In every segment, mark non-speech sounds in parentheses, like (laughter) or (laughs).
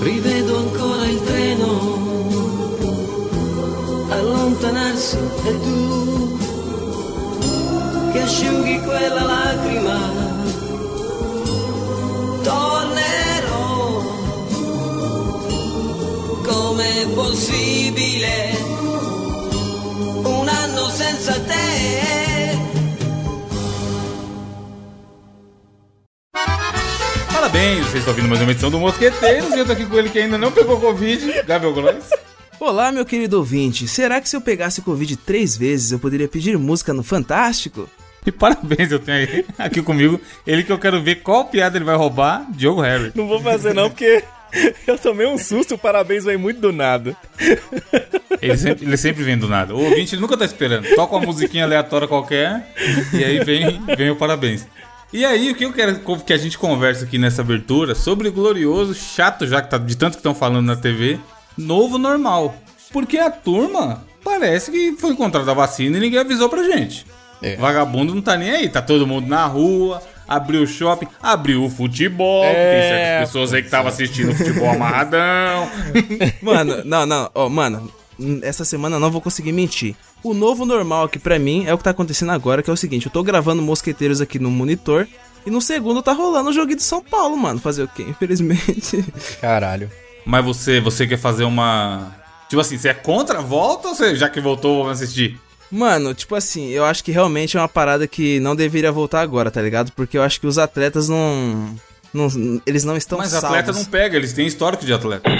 Rivedo ancora il treno allontanarsi e tu che asciughi quella lacrima. Tornerò. Com'è possibile Parabéns, vocês estão ouvindo mais uma edição do Mosqueteiros e eu tô aqui com ele que ainda não pegou Covid, Gabriel Góes. Olá, meu querido ouvinte. Será que se eu pegasse Covid três vezes eu poderia pedir música no Fantástico? E parabéns, eu tenho aí, aqui comigo ele que eu quero ver qual piada ele vai roubar, Diogo Harry. Não vou fazer não, porque eu tomei um susto, o parabéns vem muito do nada. Ele sempre, ele sempre vem do nada. O ouvinte nunca tá esperando. Toca uma musiquinha aleatória qualquer e aí vem, vem o parabéns. E aí, o que eu quero que a gente converse aqui nessa abertura sobre o glorioso, chato já que tá de tanto que estão falando na TV, novo normal. Porque a turma parece que foi encontrada a vacina e ninguém avisou pra gente. É. Vagabundo não tá nem aí, tá todo mundo na rua, abriu o shopping, abriu o futebol, É, tem certas pessoas aí que estavam assistindo futebol amarradão. (laughs) Mano, não, não, ó, mano, hum, essa semana eu não vou conseguir mentir. O novo normal aqui pra mim é o que tá acontecendo agora, que é o seguinte, eu tô gravando Mosqueteiros aqui no monitor, e no segundo tá rolando o jogo de São Paulo, mano. Fazer o quê? (laughs) Infelizmente. Caralho. Mas você, você quer fazer uma. Tipo assim, você é contra a volta ou você, já que voltou, vamos assistir? Mano, tipo assim, eu acho que realmente é uma parada que não deveria voltar agora, tá ligado? Porque eu acho que os atletas não. não eles não estão Mas salvos. atleta não pega, eles têm histórico de atleta.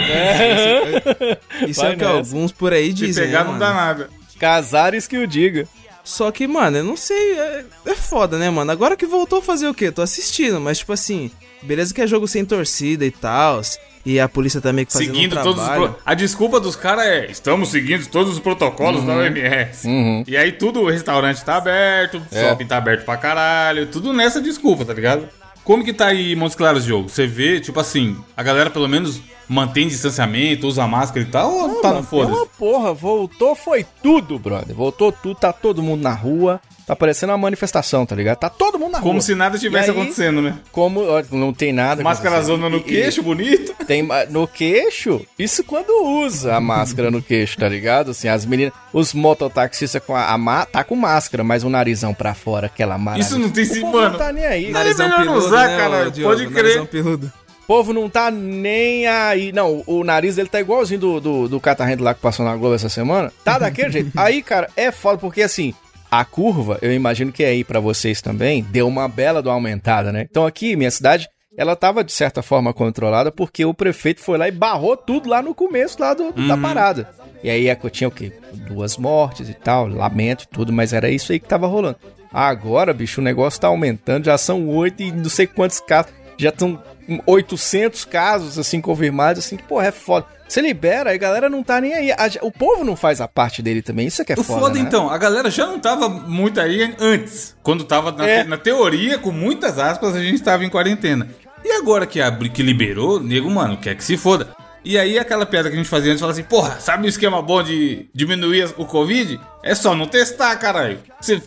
Isso Vai é o que alguns por aí Se dizem. pegar, né, não mano? dá nada. Casares que o diga. Só que, mano, eu não sei. É, é foda, né, mano? Agora que voltou a fazer o quê? Tô assistindo, mas tipo assim, beleza que é jogo sem torcida e tal. E a polícia tá meio que fazendo Seguindo um todos pro- A desculpa dos caras é: estamos seguindo todos os protocolos da OMS. Uhum. E aí tudo, o restaurante tá aberto, É. shopping tá aberto pra caralho, tudo nessa desculpa, tá ligado? Como que tá aí Montes Claros o jogo? Você vê, tipo assim, a galera pelo menos mantém distanciamento, usa máscara e tal, ou tá no Mano, foda-se? Porra, voltou, foi tudo, brother. Voltou tudo, tá todo mundo na rua. Tá parecendo uma manifestação, tá ligado? Tá todo mundo na Como rua. se nada tivesse E aí, acontecendo, né? Como ó, não tem nada. Máscara zona no E- queixo, bonito. (laughs) Tem no queixo? Isso quando usa a máscara no queixo, tá ligado? Assim, as meninas, os mototaxistas com a, a tá com máscara, mas o narizão pra fora, aquela maravilha. Isso não tem O sim, povo mano. Não tá nem aí. Narizão melhor não peludo, usar, né, caralho, ô, Diogo? pode crer. Narizão peludo. O povo não tá nem aí. Não, o nariz dele tá igualzinho do, do, do catarrento lá que passou na Globo essa semana. Tá daquele (laughs) jeito. Aí, cara, é foda, porque assim, a curva, eu imagino que é aí pra vocês também, deu uma bela uma aumentada, né? Então aqui, minha cidade, ela tava de certa forma controlada porque o prefeito foi lá e barrou tudo lá no começo lá do, da parada. E aí é tinha o quê? Duas mortes e tal, lamento e tudo, mas era isso aí que tava rolando. Agora, bicho, o negócio tá aumentando, já são oito e não sei quantos casos, já estão 800 casos, assim, confirmados, assim, que, porra, é foda. Você libera, a galera não tá nem aí. O povo não faz a parte dele também, isso é que é O foda, foda, né? então, a galera já não tava muito aí antes. Quando tava na, É. na teoria, com muitas aspas, a gente tava em quarentena. E agora que, abri, que liberou, nego, mano, quer que se foda. E aí aquela piada que a gente fazia antes, fala assim, porra, sabe o esquema bom de diminuir o Covid? É só não testar, caralho. Vocês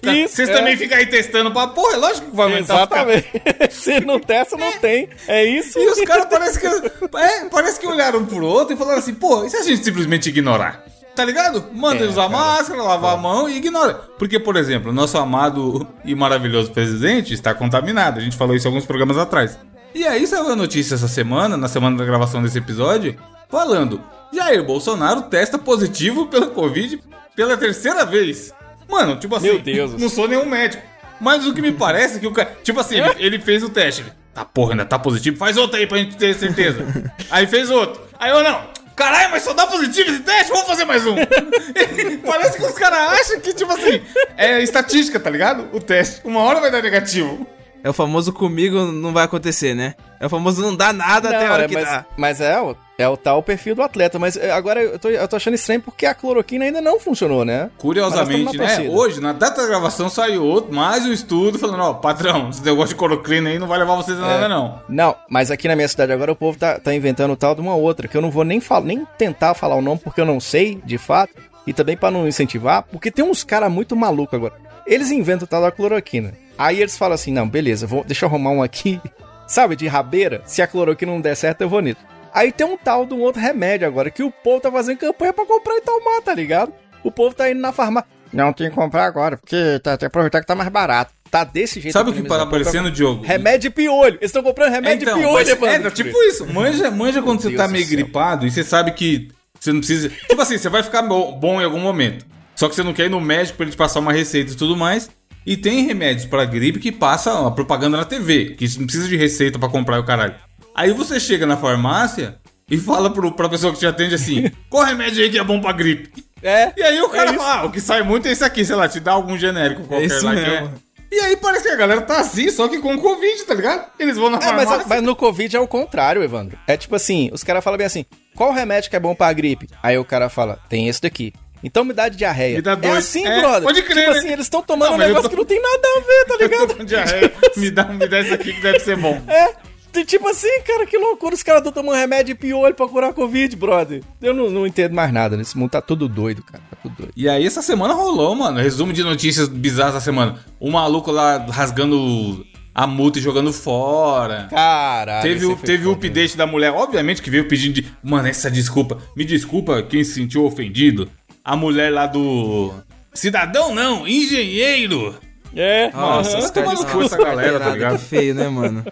é. também ficam aí testando pra porra, é lógico que vai aumentar. Exatamente. (laughs) Se não testa, não tem. É isso. E os caras parece que, é, parece que olharam pro outro e falaram assim, pô, e se a gente simplesmente ignorar? Tá ligado? Manda É, usar cara. máscara, lavar a mão e ignora. Porque, por exemplo, o nosso amado e maravilhoso presidente está contaminado. A gente falou isso alguns programas atrás. E aí saiu a notícia essa semana, na semana da gravação desse episódio, falando: Jair Bolsonaro testa positivo pela Covid pela terceira vez. Mano, tipo assim, Meu Deus. não sou nenhum médico. Mas o que me parece é que o cara. Tipo assim, ele, ele fez o teste. Ele, tá porra, ainda tá positivo? Faz outro aí pra gente ter certeza. (laughs) aí fez outro. Aí eu não. Caralho, mas só dá positivo esse teste? Vamos fazer mais um. (laughs) parece que os caras acham que, tipo assim, é estatística, tá ligado? O teste. Uma hora vai dar negativo. É o famoso comigo não vai acontecer, né? É o famoso não dá nada até a Não, hora é, que mas, dá. mas é, o- é o tal perfil do atleta. Mas é, agora eu tô, eu tô achando estranho porque a cloroquina ainda não funcionou, né? Curiosamente, nós né? Hoje, na data da gravação, saiu outro, mais um estudo falando, ó, patrão, esse negócio de cloroquina aí não vai levar vocês a nada, não. Não, mas aqui na minha cidade agora o povo tá, tá inventando o tal de uma outra, que eu não vou nem, fal nem tentar falar o nome porque eu não sei, de fato, e também pra não incentivar, porque tem uns caras muito malucos agora. Eles inventam o tal da cloroquina. Aí eles falam assim, não, beleza, vou, deixa eu arrumar um aqui, (laughs) sabe, de rabeira, se a cloroquina não der certo eu vou nisso. Aí tem um tal de um outro remédio agora, que o povo tá fazendo campanha pra comprar e tomar, tá ligado? O povo tá indo na farmácia. Não, tem que comprar agora, porque tá, tem que aproveitar que tá mais barato. Tá desse jeito. Sabe o que tá aparecendo, Diogo? Remédio de piolho. Eles estão comprando remédio Então, piolho, mas Evandro. é, tipo isso. Manja, manja quando você Deus tá meio céu. gripado e você sabe que você não precisa. Tipo assim, você vai ficar bo- bom em algum momento. Só que você não quer ir no médico pra ele te passar uma receita e tudo mais. E tem remédios pra gripe que passa a propaganda na TV, que não precisa de receita pra comprar o caralho. Aí você chega na farmácia e fala pro, pra pessoa que te atende assim: (laughs) qual remédio aí que é bom pra gripe? É. E aí o cara É fala: ah, o que sai muito é esse aqui, sei lá, te dá algum genérico qualquer Esse lá que mesmo. é. E aí parece que a galera tá assim, só que com Covid, tá ligado? Eles vão na É, mas, farmácia. mas no Covid é o contrário, Evandro. É tipo assim, os caras falam bem assim, qual remédio que é bom pra gripe? Aí o cara fala, tem esse daqui. Então me dá de diarreia. Me dá É dois. assim, É, brother. pode crer, Tipo né? assim, eles estão tomando Não, um mas eu negócio tô- que não tem nada a ver, tá (laughs) Eu tô ligado? com diarreia. (laughs) me, dá, me dá isso aqui que deve ser bom. É, tipo assim, cara, que loucura. Os caras estão tomando remédio piolho pra curar Covid, brother. Eu não, não entendo mais nada. Nesse mundo tá tudo doido, cara. Tá tudo doido. E aí essa semana rolou, mano. Resumo de notícias bizarras da semana. O maluco lá rasgando a multa e jogando fora. Caralho. Teve, o, teve o update da mulher, obviamente que veio pedindo de. Mano, essa desculpa. Me desculpa quem se sentiu ofendido. A mulher lá do. Cidadão não, engenheiro. É, Nossa, caras tomando cu essa galera, tá ligado? que feio, né, mano?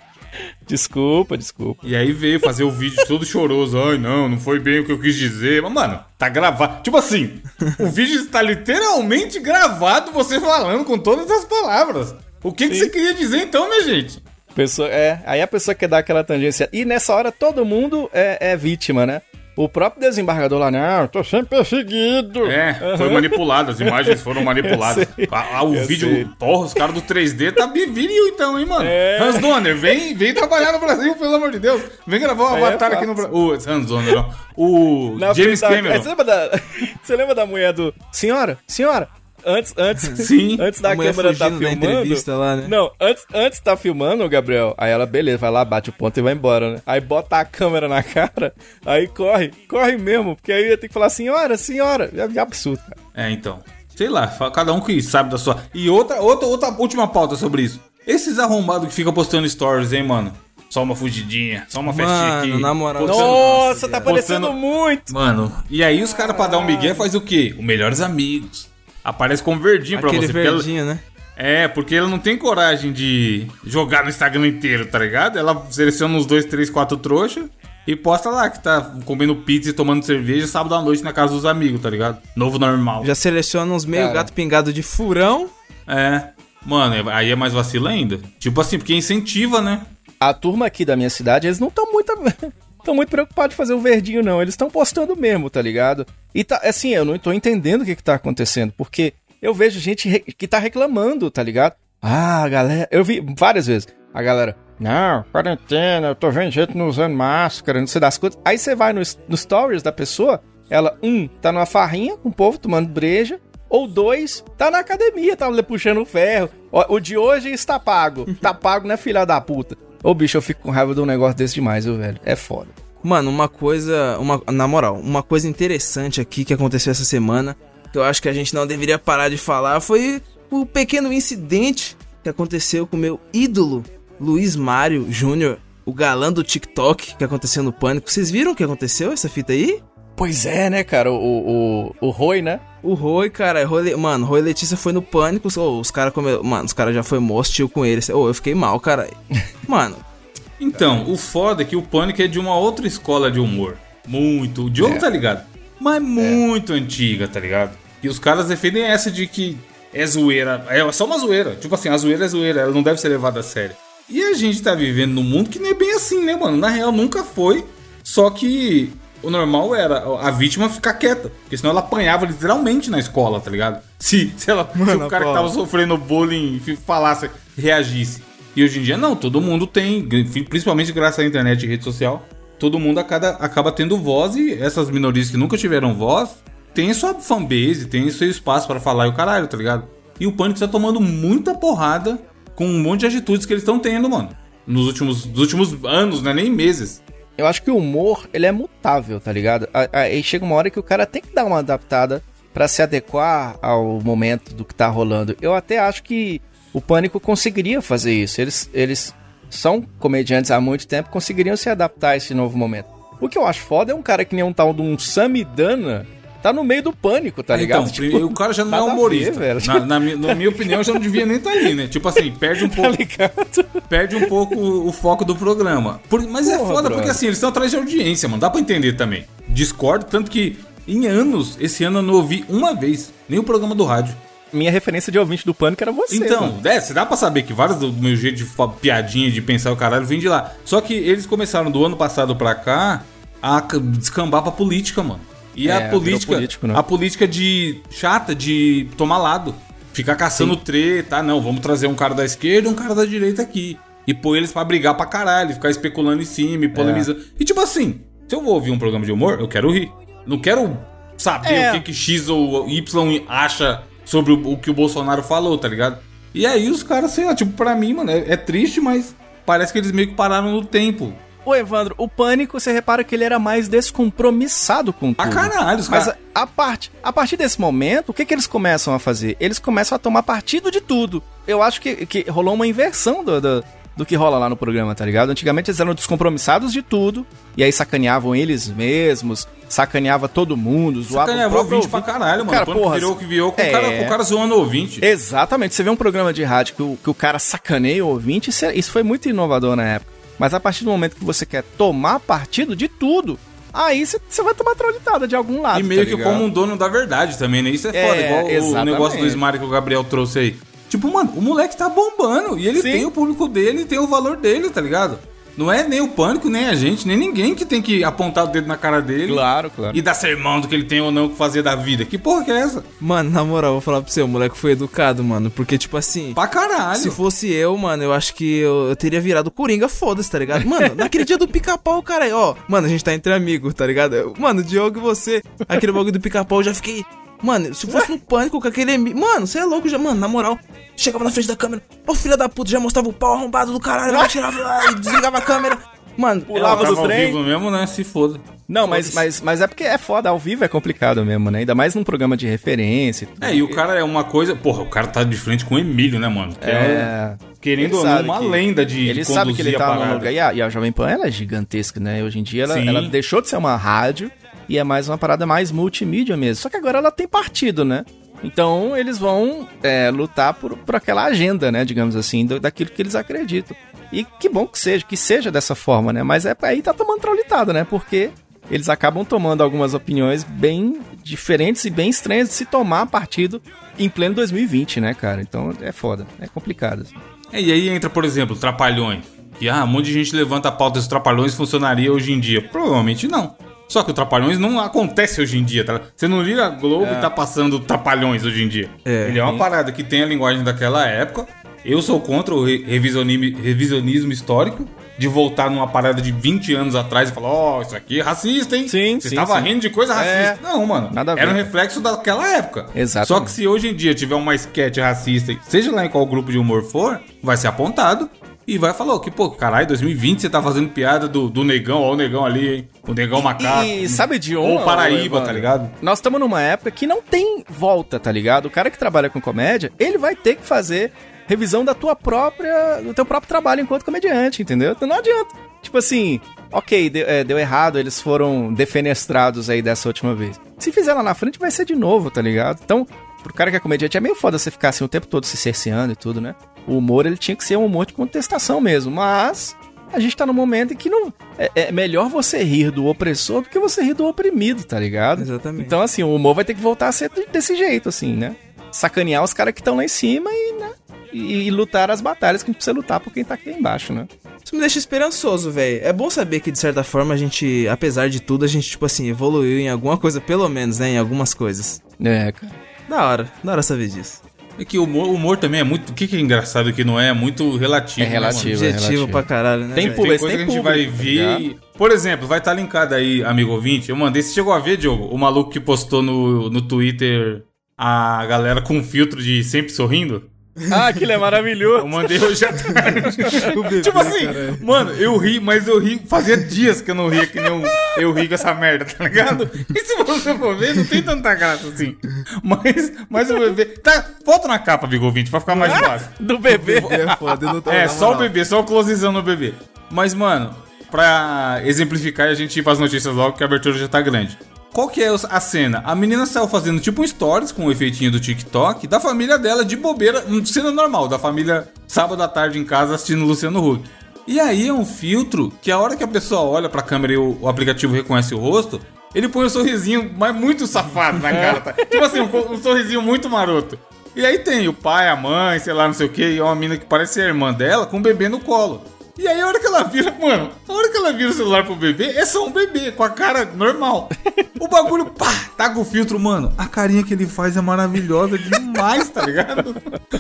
Desculpa, desculpa. E aí veio fazer o vídeo todo choroso. Ai, não, não foi bem o que eu quis dizer. Mas, mano, tá gravado. Tipo assim, o vídeo está literalmente gravado, você falando com todas as palavras. O que, que você queria dizer então, minha gente? Pessoa, é, aí a pessoa quer dar aquela tangência. E nessa hora todo mundo é, é vítima, né? O próprio desembargador lá, não, eu tô sendo perseguido. É, foi manipulado, as imagens foram manipuladas. (laughs) Ah, ah, o Eu vídeo, sei. porra, os caras do 3D tá viril então, hein, mano? É. Hans Donner, vem, vem trabalhar no Brasil, pelo amor de Deus. Vem gravar um É avatar aqui no Brasil. O Hans Donner, não. O Na James frente da- Cameron. É, Você lembra, da... (laughs) você lembra da mulher do. Senhora, senhora, antes, antes, (laughs) Sim. antes da câmera tá filmando. lá, né? Não, antes, antes tá filmando, Gabriel. Aí ela, beleza, vai lá, bate o ponto e vai embora, né? Aí bota a câmera na cara, aí corre, corre mesmo, porque aí ia ter que falar senhora, senhora. É, é absurdo, cara. É, então. Sei lá, cada um que sabe da sua. E outra, outra, outra última pauta sobre isso. Esses arrombados que ficam postando stories, hein, mano? Só uma fugidinha, só uma festinha Mano, aqui. na moral. postando- Nossa, tá parecendo Postando- muito. Mano, e aí os caras pra dar um migué faz o quê? O melhores amigos. Aparece com verdinho pra Aquele você. porque ela- verdinho, né? É, porque ela não tem coragem de jogar no Instagram inteiro, tá ligado? Ela seleciona uns dois, três, quatro trouxas e posta lá que tá comendo pizza e tomando cerveja sábado à noite na casa dos amigos, tá ligado? Novo normal. Já seleciona uns meio Cara. gato pingado de furão. É. Mano, aí é mais vacilo ainda. Tipo assim, porque incentiva, né? A turma aqui da minha cidade, eles não estão muito. (laughs) Estão muito preocupados de fazer o verdinho, não. Eles estão postando mesmo, tá ligado? E tá, assim, eu não tô entendendo o que, que tá acontecendo, porque eu vejo gente que tá reclamando, tá ligado? Ah, galera. Eu vi várias vezes. A galera, não, quarentena, eu tô vendo gente não usando máscara, não sei das coisas. Aí você vai no, no stories da pessoa, ela, um, tá numa farrinha com o povo tomando breja. Ou dois, tá na academia, tá puxando ferro. Ó, o de hoje está pago. Tá pago, né, filha da puta? Ô, bicho, eu fico com raiva de um negócio desse demais, viu, velho? É foda. Mano, uma coisa. Uma, na moral, uma coisa interessante aqui que aconteceu essa semana, que eu acho que a gente não deveria parar de falar, foi o pequeno incidente que aconteceu com o meu ídolo, Luiz Mário Júnior, o galã do TikTok, que aconteceu no Pânico. Vocês viram o que aconteceu, essa fita aí? Pois é, né, cara? O, o, o Roy, né? O Roy, cara, Roy, Le- mano, Roy Letícia foi no Pânico, ô, os caras come... Mano, os caras já foi hostil com ele. Ô, eu fiquei mal, cara. (laughs) Mano, Então, o foda é que o Pânico é de uma outra escola de humor. Muito. O Diogo É. tá ligado? Mas muito antiga, tá ligado? E os caras defendem essa de que é zoeira. É só uma zoeira. Tipo assim, a zoeira é zoeira, ela não deve ser levada a sério. E a gente tá vivendo num mundo que não é bem assim, né, mano? Na real, nunca foi. Só que o normal era a vítima ficar quieta. Porque senão ela apanhava literalmente na escola, tá ligado? Se, se, ela, se Mano, o cara que Paulo. tava sofrendo bullying falasse, reagisse. E hoje em dia não, todo mundo tem, principalmente graças à internet e rede social, todo mundo acaba, acaba tendo voz e essas minorias que nunca tiveram voz tem sua fanbase, tem seu espaço pra falar e o caralho, tá ligado? E o Pânico tá tomando muita porrada com um monte de atitudes que eles estão tendo, mano. Nos últimos, nos últimos anos, né? Nem meses. Eu acho que o humor, ele é mutável, tá ligado? Aí chega uma hora que o cara tem que dar uma adaptada pra se adequar ao momento do que tá rolando. Eu até acho que o Pânico conseguiria fazer isso. Eles, eles são comediantes há muito tempo, conseguiriam se adaptar a esse novo momento. O que eu acho foda é um cara que nem um tal de um Samidana tá no meio do pânico, tá ligado? Então, tipo, o cara já não é humorista. ver, velho. na, na minha, na minha opinião, já não devia nem estar ali, né? Tipo assim, perde um (laughs) Tá pouco, ligado? perde um pouco o foco do programa. Por- mas é Porra, foda brother. porque assim, eles estão atrás de audiência, mano. Dá pra entender também. Discordo, tanto que em anos, esse ano eu não ouvi uma vez nem o programa do rádio. Minha referência de ouvinte do pânico era você. Então, mano. é, você dá pra saber que vários do meu jeito de piadinha, de pensar o caralho, vem de lá. Só que eles começaram do ano passado pra cá a descambar pra política, mano. E É, a política, político, né? a política de chata, de tomar lado. Ficar caçando treta, ah, não, vamos trazer um cara da esquerda e um cara da direita aqui. E pôr eles pra brigar pra caralho, ficar especulando em cima e polemizando. É. E tipo assim, se eu vou ouvir um programa de humor, eu quero rir. Não quero saber É. o que, que X ou Y acha sobre o, o que o Bolsonaro falou, tá ligado? E aí os caras, sei lá, tipo, pra mim, mano, é, é triste, mas parece que eles meio que pararam no tempo. Ô, Evandro, o pânico, você repara que ele era mais descompromissado com Pra tudo. caralho, os Mas a, parte, a partir desse momento, o que, que eles começam a fazer? Eles começam a tomar partido de tudo. Eu acho que, que rolou uma inversão do, do, do que rola lá no programa, tá ligado? Antigamente eles eram descompromissados de tudo, e aí sacaneavam eles mesmos, sacaneava todo mundo, zoava Sacaneava o próprio ouvinte pra caralho, mano. Cara, Quando porra, virou o que virou, com, é. o cara, com o cara zoando o ouvinte. Exatamente. Você vê um programa de rádio que o, que o cara sacaneia o ouvinte, isso, é- isso foi muito inovador na época. Mas a partir do momento que você quer tomar partido de tudo, aí você vai tomar trolitada de algum lado. E meio tá que ligado? como um dono da verdade também, né? Isso é, É, foda, igual o exatamente. negócio do Smart que o Gabriel trouxe aí. Tipo, mano, o moleque tá bombando e ele Sim. tem o público dele e tem o valor dele, tá ligado? Não é nem o pânico, nem a gente, nem ninguém que tem que apontar o dedo na cara dele Claro, claro. e dar sermão do que ele tem ou não que fazer da vida. Que porra que é essa? Mano, na moral, vou falar pra você, o moleque foi educado, mano. Porque, tipo assim. Pra caralho. Se fosse eu, mano, eu acho que eu, eu teria virado Coringa, foda-se, tá ligado? Mano, (laughs) naquele dia do pica-pau, cara, ó, mano, a gente tá entre amigos, tá ligado? Eu- Mano, o Diogo e você, aquele bagulho do pica-pau, eu já fiquei. Mano, se fosse no pânico com aquele. Mano, você é louco já, mano, na moral. Chegava na frente da câmera, ô filha da puta, já mostrava o pau arrombado do caralho, já tirava lá e desligava a câmera. Mano, Pulava Ela do tava ao trem. vivo mesmo, né? Se foda. Não, mas, mas, mas é porque é foda, ao vivo é complicado mesmo, né? Ainda mais num programa de referência. e tudo. É, e o cara é uma coisa. Porra, o cara tá de frente com o Emílio, né, mano? Que É. querendo Ele ou não, uma que- lenda de. Ele sabe que ele tá num lugar. E a, e a Jovem Pan, ela é gigantesca, né? Hoje em dia ela, Sim. ela deixou de ser uma rádio e é mais uma parada mais multimídia mesmo. Só que agora ela tem partido, né? Então eles vão é, lutar por, por aquela agenda, né? Digamos assim, do- daquilo que eles acreditam. E que bom que seja, que seja dessa forma, né? Mas é aí tá tomando traulitada, né? Porque eles acabam tomando algumas opiniões bem diferentes e bem estranhas de se tomar partido em pleno 2020, né, cara? Então é foda, é complicado. assim. É, e aí entra, por exemplo, Trapalhões. Que ah, um monte de gente levanta a pauta dos Trapalhões funcionaria hoje em dia. Provavelmente não. Só que o Trapalhões não acontece hoje em dia, tá? Você não liga a Globo e tá passando Trapalhões hoje em dia. É. Ele é uma parada que tem a linguagem daquela época. Eu sou contra o re- revisionismo, histórico. De voltar numa parada de 20 anos atrás e falar, ó, isso aqui é racista, hein? Sim, Você sim, tava sim. rindo de coisa É. racista. Não, mano. Nada. Era um reflexo daquela época. Exatamente. Só que se hoje em dia tiver uma sketch racista, seja lá em qual grupo de humor for, vai ser apontado e vai falar que, pô, caralho, 2020 você tá fazendo piada do, do negão, ó, o negão ali, hein? O negão macaco. E sabe de onde? Ou Paraíba, tá ligado? Nós estamos numa época que não tem volta, tá ligado? O cara que trabalha com comédia, ele vai ter que fazer revisão da tua própria, do teu próprio trabalho enquanto comediante, entendeu? Então não adianta. Tipo assim, ok, deu, é, deu errado, eles foram defenestrados aí dessa última vez. Se fizer lá na frente, vai ser de novo, tá ligado? Então, pro cara que é comediante, é meio foda você ficar assim o tempo todo se cerceando e tudo, né? O humor, ele tinha que ser um humor de contestação mesmo, mas a gente tá num momento em que não. É, é melhor você rir do opressor do que você rir do oprimido, tá ligado? Exatamente. Então, assim, o humor vai ter que voltar a ser de- desse jeito, assim, né? Sacanear os caras que estão lá em cima e, né? E, e lutar as batalhas que a gente precisa lutar por quem tá aqui embaixo, né? Isso me deixa esperançoso, velho. É bom saber que, de certa forma, a gente, apesar de tudo, a gente, tipo assim, evoluiu em alguma coisa, pelo menos, né? Em algumas coisas. É, cara. Da hora, da hora saber disso. É que o humor, o humor também é muito. O que, que é engraçado que não é? É muito relativo. É né, relativo. mano? é Objetivo relativo. pra caralho, né? Tem. Tem coisa tem que a gente vai público, tá ver. ligado? Por exemplo, vai estar linkado aí, amigo ouvinte. Eu mandei. Você chegou a ver, Diogo? O maluco que postou no, no Twitter a galera com filtro de sempre sorrindo? (laughs) Ah, aquilo é Eu maravilhoso. mandei hoje à tarde. (laughs) tipo assim, mano, eu ri, mas eu ri. Fazia dias que eu não ria que nem um, eu ri com essa merda, tá ligado? (laughs) E se você for ver, não tem tanta graça assim. Mas, mas o bebê. Tá, volta na capa, amigo ouvinte, pra ficar mais fácil. Do bebê. É foda, eu não tô É, só o bebê, só o closezão no bebê. Mas, mano, pra exemplificar e a gente ir pras notícias logo, que a abertura já tá grande. Qual que é a cena? A menina saiu fazendo tipo um stories com o efeitinho do TikTok da família dela de bobeira, cena normal, da família sábado à tarde em casa assistindo Luciano Huck. E aí é um filtro que a hora que a pessoa olha pra câmera e o, o aplicativo reconhece o rosto, ele põe um sorrisinho, mas muito safado na cara, tá? (laughs) tipo assim, um, um, sorrisinho muito maroto. E aí tem o pai, a mãe, sei lá, não sei o que, e uma mina que parece a irmã dela com o bebê no colo. E aí a hora que ela vira, mano, a hora que ela vira o celular pro bebê, é só um bebê, com a cara normal. O bagulho, pá, tá com o filtro, mano. A carinha que ele faz é maravilhosa demais, tá ligado?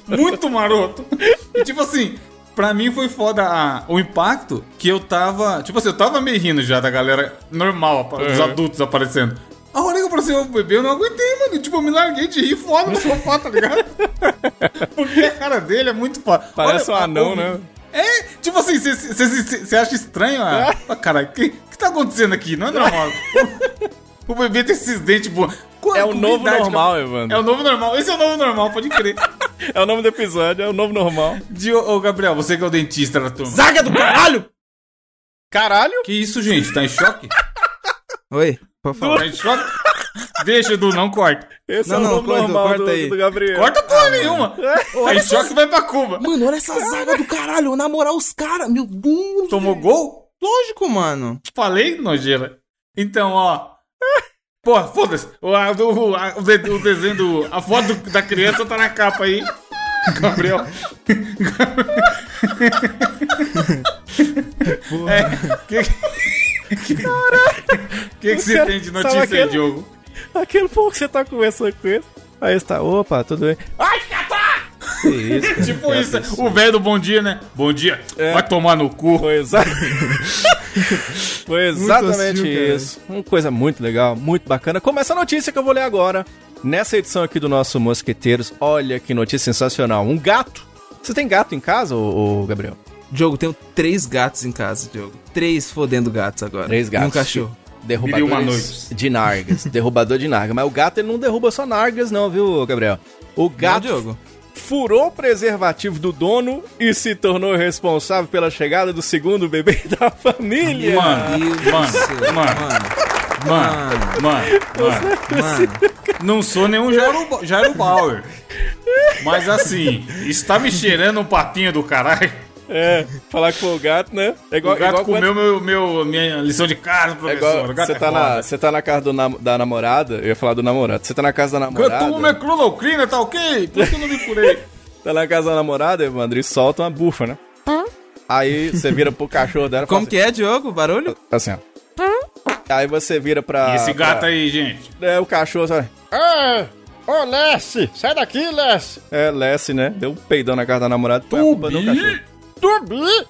Muito maroto. E tipo assim, pra mim foi foda a, o impacto que eu tava. Tipo assim, eu tava meio rindo já da galera normal, dos uhum. adultos aparecendo. A hora que apareceu o bebê, eu não aguentei, mano. Tipo, eu me larguei de rir foda no sofá, tá ligado? (laughs) Porque a cara dele é muito foda. Parece Olha, um anão, né? É, tipo assim, você acha estranho? Ah, ah cara, o que, que tá acontecendo aqui? Não é normal. (laughs) o, bebê tem esses dentes bons. É o novo normal, que... Evandro. É o novo normal. Esse é o novo normal, pode crer. (laughs) é o nome do episódio, é o novo normal. De, ô, Gabriel, você que é o dentista da turma. Zaga do caralho! Caralho? Que isso, gente? Tá em choque? Oi, por favor. Tá em choque? Deixa, Edu, não corta. Esse não, é o não, corta, normal corta do, aí. do Gabriel. Corta porra ah, nenhuma. É. Aí choque vai pra Cuba. Mano, olha essa zaga do caralho. Na moral, os caras, meu Deus. Tomou gol? Lógico, mano. Falei, nojeira. Então, ó. Pô, foda-se. O, o, o, desenho do. A foto do, da criança tá na capa aí. Gabriel. Porra. É, que, que, que, que você tem de notícia aí, Diogo? Aquele pouco que você tá conversando com ele. Aí você tá, opa, tudo bem. Ai, catar! Que isso, (laughs) cara, tipo isso, isso, o velho do bom dia, né? Bom dia, é. vai tomar no cu. Foi, exa... (laughs) Foi exatamente isso. Uma coisa muito legal, muito bacana. Começa a notícia que eu vou ler agora. Nessa edição aqui do nosso Mosqueteiros, olha que notícia sensacional. Um gato. Você tem gato em casa, ô, ô Gabriel? Diogo, tenho três gatos em casa, Diogo. Três fodendo gatos agora. Três gatos. E um cachorro. Derrubadores de nargas. (laughs) derrubador de nargas. Mas o gato ele não derruba só nargas, não, viu, Gabriel? O gato não, Diogo. furou o preservativo do dono e se tornou responsável pela chegada do segundo bebê (laughs) da família. Mano, mano, mano. Mano, mano, mano, mano, Não sou nenhum Jairo, Jairo Bauer. Mas assim, está me cheirando um papinho do caralho. É, falar que foi o gato, né? É igual, o gato igual comeu quando... meu, meu, minha lição de casa, professor. É você, é tá na, você tá na casa do, da namorada, eu ia falar do namorado. Você tá na casa da namorada. Eu tomo minha cloroquina, tá ok? Por que eu não me curei? (laughs) tá na casa da namorada, Evandro, e solta uma bufa, né? Aí você vira pro cachorro dela Como que é, Diogo? O barulho? Assim, ó. Aí você vira pra. E esse gato pra... aí, gente? É, o cachorro, sabe? Ah! Ô, Lessie! Sai daqui, Lessie! É, Lessie, né? Deu um peidão na casa da namorada. Foi a culpa do cachorro.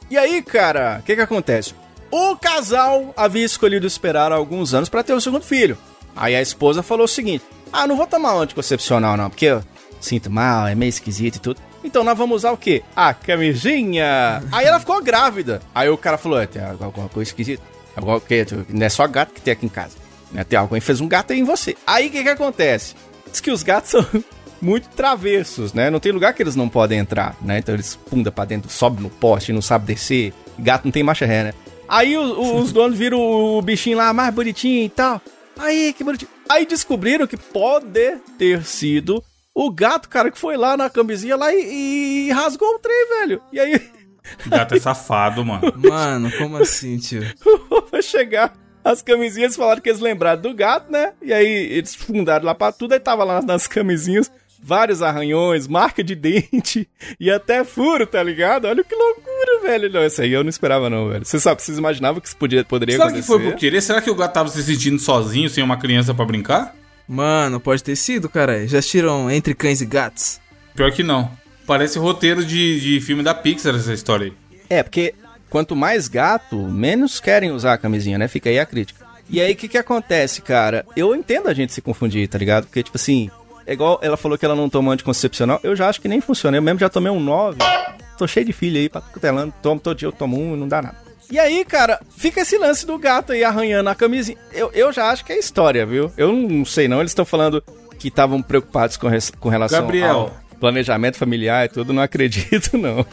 E aí, cara, o que que acontece? O casal havia escolhido esperar alguns anos para ter o segundo filho. Aí a esposa falou o seguinte: Ah, não vou tomar anticoncepcional, não, porque eu sinto mal, é meio esquisito e tudo. Então nós vamos usar o quê? A camisinha. Aí ela ficou grávida. Aí o cara falou: é, tem alguma coisa esquisita. Agora, que não é só gato que tem aqui em casa. Né? Tem alguém fez um gato aí em você. Aí o que que acontece? Diz que os gatos são muito travessos, né? Não tem lugar que eles não podem entrar, né? Então eles punda pra dentro, sobe no poste, não sabe descer. Gato não tem marcha ré, né? Aí os, os donos viram o bichinho lá mais bonitinho e tal. Aí, que bonitinho. Aí descobriram que pode ter sido o gato, cara, que foi lá na camisinha lá e, e rasgou o trem, velho. E aí. (laughs) Gato é safado, mano. Mano, como assim, tio? (laughs) Vai chegar as camisinhas falaram que eles lembraram do gato, né? E aí eles fundaram lá pra tudo, aí tava lá nas camisinhas vários arranhões, marca de dente e até furo, tá ligado? Olha que loucura, velho. Não, isso aí eu não esperava não, velho. Você sabe, vocês imaginavam que isso podia, poderia Será acontecer? Será que foi por querer? Será que o gato tava se sentindo sozinho, sem uma criança para brincar? Mano, pode ter sido, cara. Já assistiram Entre Cães e Gatos? Pior que não. Parece roteiro de, de filme da Pixar essa história aí. É, porque quanto mais gato, menos querem usar a camisinha, né? Fica aí a crítica. E aí, o que que acontece, cara? Eu entendo a gente se confundir, tá ligado? Porque, tipo assim, é igual ela falou que ela não toma anticoncepcional. Eu já acho que nem funciona. Eu mesmo já tomei um 9. Tô cheio de filho aí, patelando. Tomo todo dia, eu tomo um e não dá nada. E aí, cara, fica esse lance do gato aí arranhando a camisinha. Eu, eu já acho que é história, viu? Eu não sei não. Eles estão falando que estavam preocupados com, res, com relação Gabriel. ao planejamento familiar e tudo. Não acredito, não.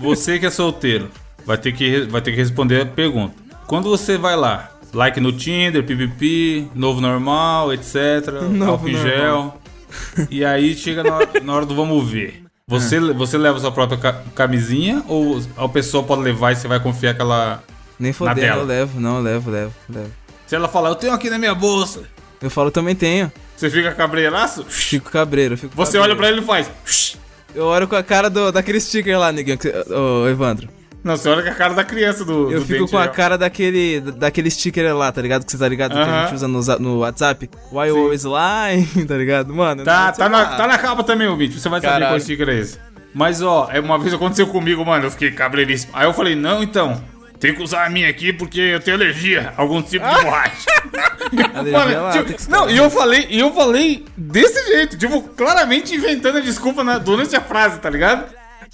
Você que é solteiro, vai ter que, vai ter que responder a pergunta. quando você vai lá, like no Tinder, PPP, novo normal, etc, Novo álcool em gel, e aí chega na hora, na hora do vamos ver. Você, você leva sua própria ca- camisinha ou a pessoa pode levar e você vai confiar que ela... Nem fodendo, dela. eu levo, não, eu levo, levo, levo. Se ela falar, eu tenho aqui na minha bolsa, Eu falo, também tenho. você fica cabreiraço? Fico cabreiro, fico Você cabreiro. olha pra ele e faz... Eu olho com a cara do, daquele sticker lá, neguinho, ô Evandro. Não, você olha com a cara da criança do, Eu do fico com a aí, ó. cara daquele, daquele sticker lá, tá ligado? Que você tá ligado? Que a gente usa no, no WhatsApp. Why you always lying, (laughs) tá ligado? Mano, Tá, tá, na, tá na capa também o vídeo. Você vai saber Caralho. qual sticker é esse. Mas, ó, é uma vez aconteceu comigo, mano. Eu fiquei cabreiríssimo. Aí eu falei, não, então. Tem que usar a minha aqui porque eu tenho alergia a algum tipo de borracha. (laughs) Lá, tipo, não, e eu falei, e eu falei desse jeito, tipo, claramente inventando a desculpa na- durante a frase, tá ligado?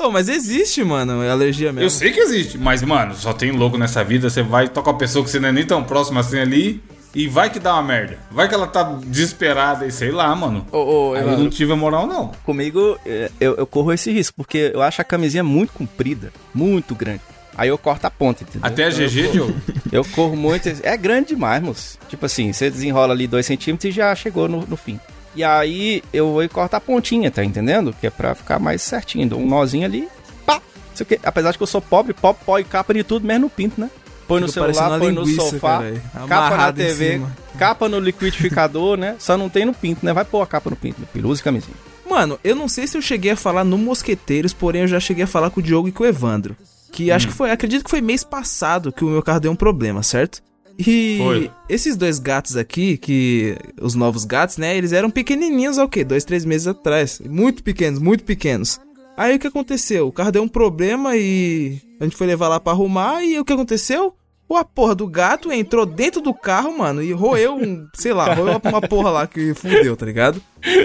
Pô, mas existe, mano, é alergia mesmo. Eu sei que existe, mas, mano, só tem louco nessa vida. Você vai tocar uma pessoa que você não é nem tão próximo assim ali. E vai que dá uma merda. Vai que ela tá desesperada e sei lá, mano. Ô, Aí eu não tive a moral, não. comigo é, eu, eu corro esse risco, porque eu acho a camisinha muito comprida, muito grande. Aí eu corto a ponta, entendeu? Até a Então eu GG, corro- Diogo. Eu corro muito. É grande demais, moço. Tipo assim, você desenrola ali 2 centímetros e já chegou no, no fim. E aí eu vou e corto a pontinha, tá entendendo? Que é pra ficar mais certinho. Dou um nozinho ali, pá. Sei o quê. Apesar de que eu sou pobre, pop, põe capa de tudo, menos no pinto, né? Põe no Fica celular, põe no sofá, capa na TV, capa no liquidificador, né? Só não tem no pinto, né? Vai pôr a capa no pinto, filho. Use camisinha. Mano, eu não sei se eu cheguei a falar no Mosqueteiros, porém eu já cheguei a falar com o Diogo e com o Evandro. Que acho que foi, acredito que foi mês passado que o meu carro deu um problema, certo? E Foi. esses dois gatos aqui, que os novos gatos, né, eles eram pequenininhos há o quê? Dois, três meses atrás. Muito pequenos, muito pequenos. Aí o que aconteceu? O carro deu um problema e a gente foi levar lá pra arrumar e o que aconteceu? Pô, a porra do gato entrou dentro do carro, mano, e roeu um, sei lá, roeu uma porra lá que fudeu, tá ligado?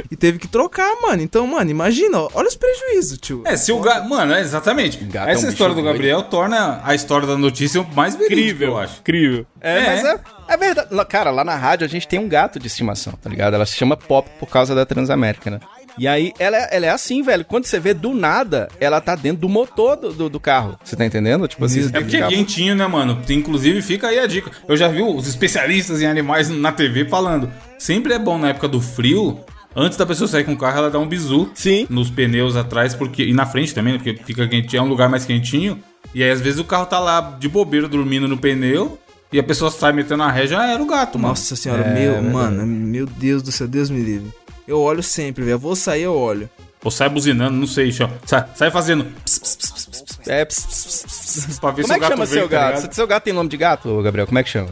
E teve que trocar, mano. Então, mano, imagina, olha os prejuízos, tio. É, se o gato. Mano, é exatamente. Gato é um Essa história do doido. Gabriel torna a história da notícia mais verídica, eu acho. Incrível. É, É. mas é, é verdade. Lá- Cara, lá na rádio a gente tem um gato de estimação, tá ligado? Ela se chama Pop por causa da Transamérica, né? E aí, ela, é- ela é assim, velho. Quando você vê do nada, ela tá dentro do motor do, do, do carro. Você tá entendendo? Tipo assim, É porque que é quentinho, né, mano? Inclusive, fica aí a dica. Eu já vi os especialistas em animais na TV falando. Sempre é bom na época do frio, antes da pessoa sair com o carro, ela dá um bizu Sim. nos pneus atrás, porque. E na frente também, né? Porque fica quentinho, é um lugar mais quentinho. E aí, às vezes, o carro tá lá de bobeira dormindo no pneu. E a pessoa sai metendo a ré, já era o gato, mano. Nossa senhora, É, meu, verdade. mano, meu Deus do céu, Deus me livre. Eu olho sempre, velho. Eu vou sair, eu olho. Ou sai buzinando, não sei, chão. Sai, sai fazendo. ps, ps, ps, ps, ps, É, ps, ps, ps, ps. pra ver Como se é o que gato chama veio, seu tá gato? ligado? seu gato tem nome de gato, Gabriel? Como é que chama?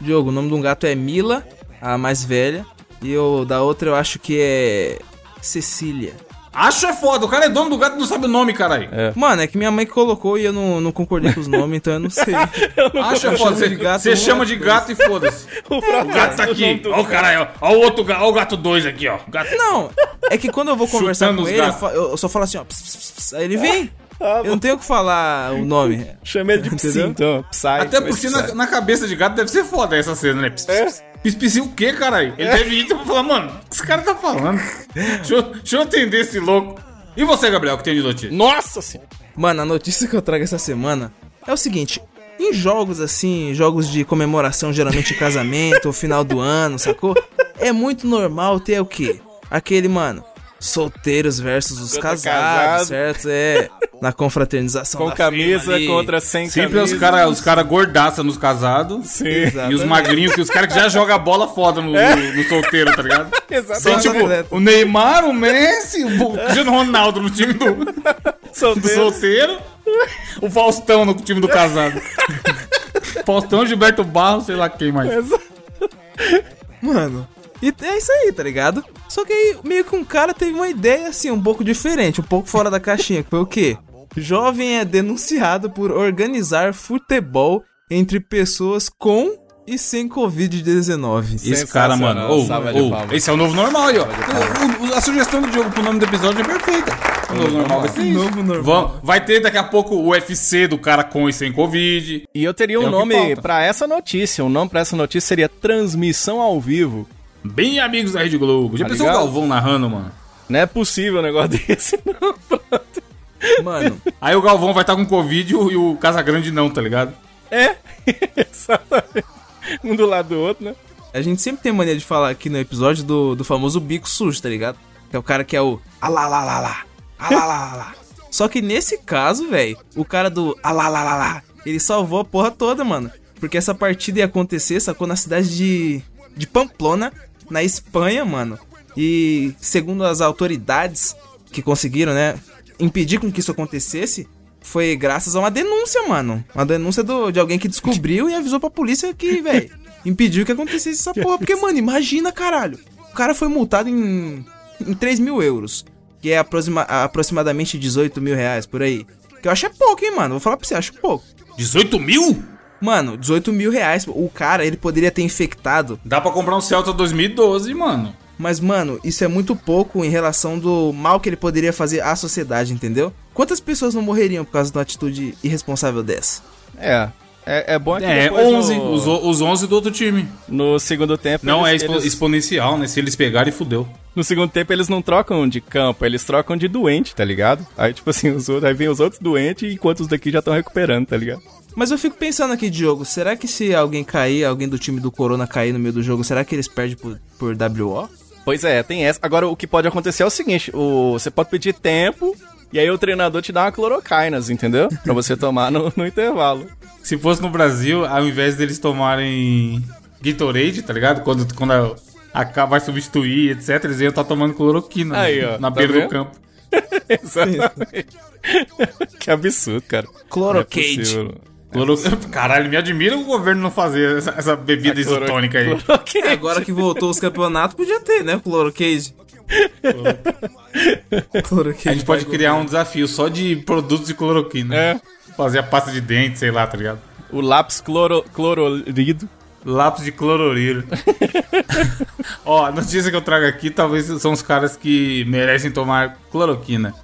Diogo, o nome de um gato é Mila, a mais velha. E o da outra eu acho que é. Cecília. Acho é foda, o cara é dono do gato e não sabe o nome, caralho. Mano, é que minha mãe colocou e eu não, não concordei com os nomes, então eu não sei. (laughs) Acho é Eu foda, chamo de gato você chama de gato e foda-se. (laughs) O gato tá aqui. Ó o caralho, ó. Ó o outro gato, ó o gato 2 aqui, ó. Gato... Não, é que quando eu vou conversar Chutando com ele, eu, eu só falo assim, ó. ps, ps, ps, ps, aí ele vem. (laughs) Eu não tenho o que falar o nome. Chama ele de Psy, então. Psy. Até porque na, na cabeça de gato deve ser foda essa cena, né? Pss, pss, pss. Pis, pis, o quê, caralho? Ele deve ir pra falar, mano, o que esse cara tá falando? Deixa eu, deixa eu atender esse louco. E você, Gabriel, que tem de notícia? Nossa senhora. Mano, a notícia que eu trago essa semana é o seguinte: em jogos assim, jogos de comemoração, geralmente casamento ou (laughs) final do ano, sacou? É muito normal ter o quê? Aquele, mano, solteiros versus os Contra casados, casado. certo? É, na confraternização Com da camisa firma ali. contra sem Sempre camisa. os caras os cara gordaça nos casados. Sim. E os magrinhos, que os caras que já jogam bola foda no, no- no solteiro, tá ligado? (laughs) Exatamente. tipo atleta. o Neymar, o Messi, o Cristiano Ronaldo no time do, (laughs) do Solteiro. solteiro, o Faustão no time do casado. (laughs) Faustão, Gilberto Barros, sei lá quem mais. Mano, e é isso aí, tá ligado? Só que aí, meio que um cara teve uma ideia assim, um pouco diferente, um pouco fora da caixinha, que foi o quê? Jovem é denunciado por organizar futebol entre pessoas com e sem Covid-19. Esse cara, mano, ô, palmas. esse é o novo normal aí, ó. O- o- a sugestão do Diogo pro nome do episódio é perfeita. O novo normal vai ser isso. Novo normal. Vai ter daqui a pouco o UFC do cara com e sem Covid. E eu teria um É nome pra essa notícia. O nome pra essa notícia seria Transmissão ao Vivo. Bem amigos da Rede Globo. Já Tá pensou o? Galvão narrando, mano? Não é possível um negócio (laughs) desse, não. Mano, Aí o Galvão vai estar com Covid e o, e o Casagrande não, tá ligado? É, (laughs) exatamente. Um do lado do outro, né? A gente sempre tem mania de falar aqui no episódio do, do famoso bico sujo, tá ligado? Que é o cara que é o alalalala, alalalala. Só que nesse caso, velho, o cara do alalalala, ele salvou a porra toda, mano. Porque essa partida ia acontecer, sacou, na cidade de, de Pamplona, na Espanha, mano. E segundo as autoridades que conseguiram, né, impedir com que isso acontecesse, foi graças a uma denúncia, mano. Uma denúncia do, de alguém que descobriu e avisou pra polícia que, (laughs) velho, impediu que acontecesse essa porra. Porque, mano, imagina, caralho. O cara foi multado em, em 3 mil euros, que é aproxima, aproximadamente 18 mil reais, por aí. Que eu acho é pouco, hein, mano. Vou falar pra você, acho pouco. 18 mil? Mano, 18 mil reais. O cara, ele poderia ter infectado. Dá pra comprar um Celta 2012, mano. Mas, mano, isso é muito pouco em relação do mal que ele poderia fazer à sociedade, entendeu? Quantas pessoas não morreriam por causa de uma atitude irresponsável dessa? É. É, é bom que É, depois 11. no, Os, o- os 11 do outro time. no segundo tempo... Não é eles- expo- eles- exponencial, né? Se eles pegarem, fudeu. No segundo tempo eles não trocam de campo, eles trocam de doente, tá ligado? Aí, tipo assim, os outros, aí vem os outros doentes enquanto os daqui já estão recuperando, tá ligado? Mas eu fico pensando aqui, Diogo, será que se alguém cair, alguém do time do Corona cair no meio do jogo, será que eles perdem por, por WO? Pois é, tem essa. Agora, o que pode acontecer é o seguinte: o, você pode pedir tempo e aí o treinador te dá uma clorocainas, entendeu? Pra você tomar no, no intervalo. Se fosse no Brasil, ao invés deles tomarem Gatorade, tá ligado? Quando, quando a, a K vai substituir, etc., eles iam estar tomando cloroquina? Aí, ó, na tá beira vendo? do campo. (laughs) Exatamente. que absurdo, cara. É possível. Cloro... Caralho, me admira o governo não fazer essa, essa bebida Cloro- isotônica aí. É, agora que voltou os campeonatos, podia ter, né? Clorocade. Clorocade. A gente pode criar um desafio só de produtos de cloroquina. É. Fazer a pasta de dente, sei lá, tá ligado? O lápis cloro, clororido. Lápis de clororiro. (laughs) Ó, a notícia que eu trago aqui talvez são os caras que merecem tomar cloroquina.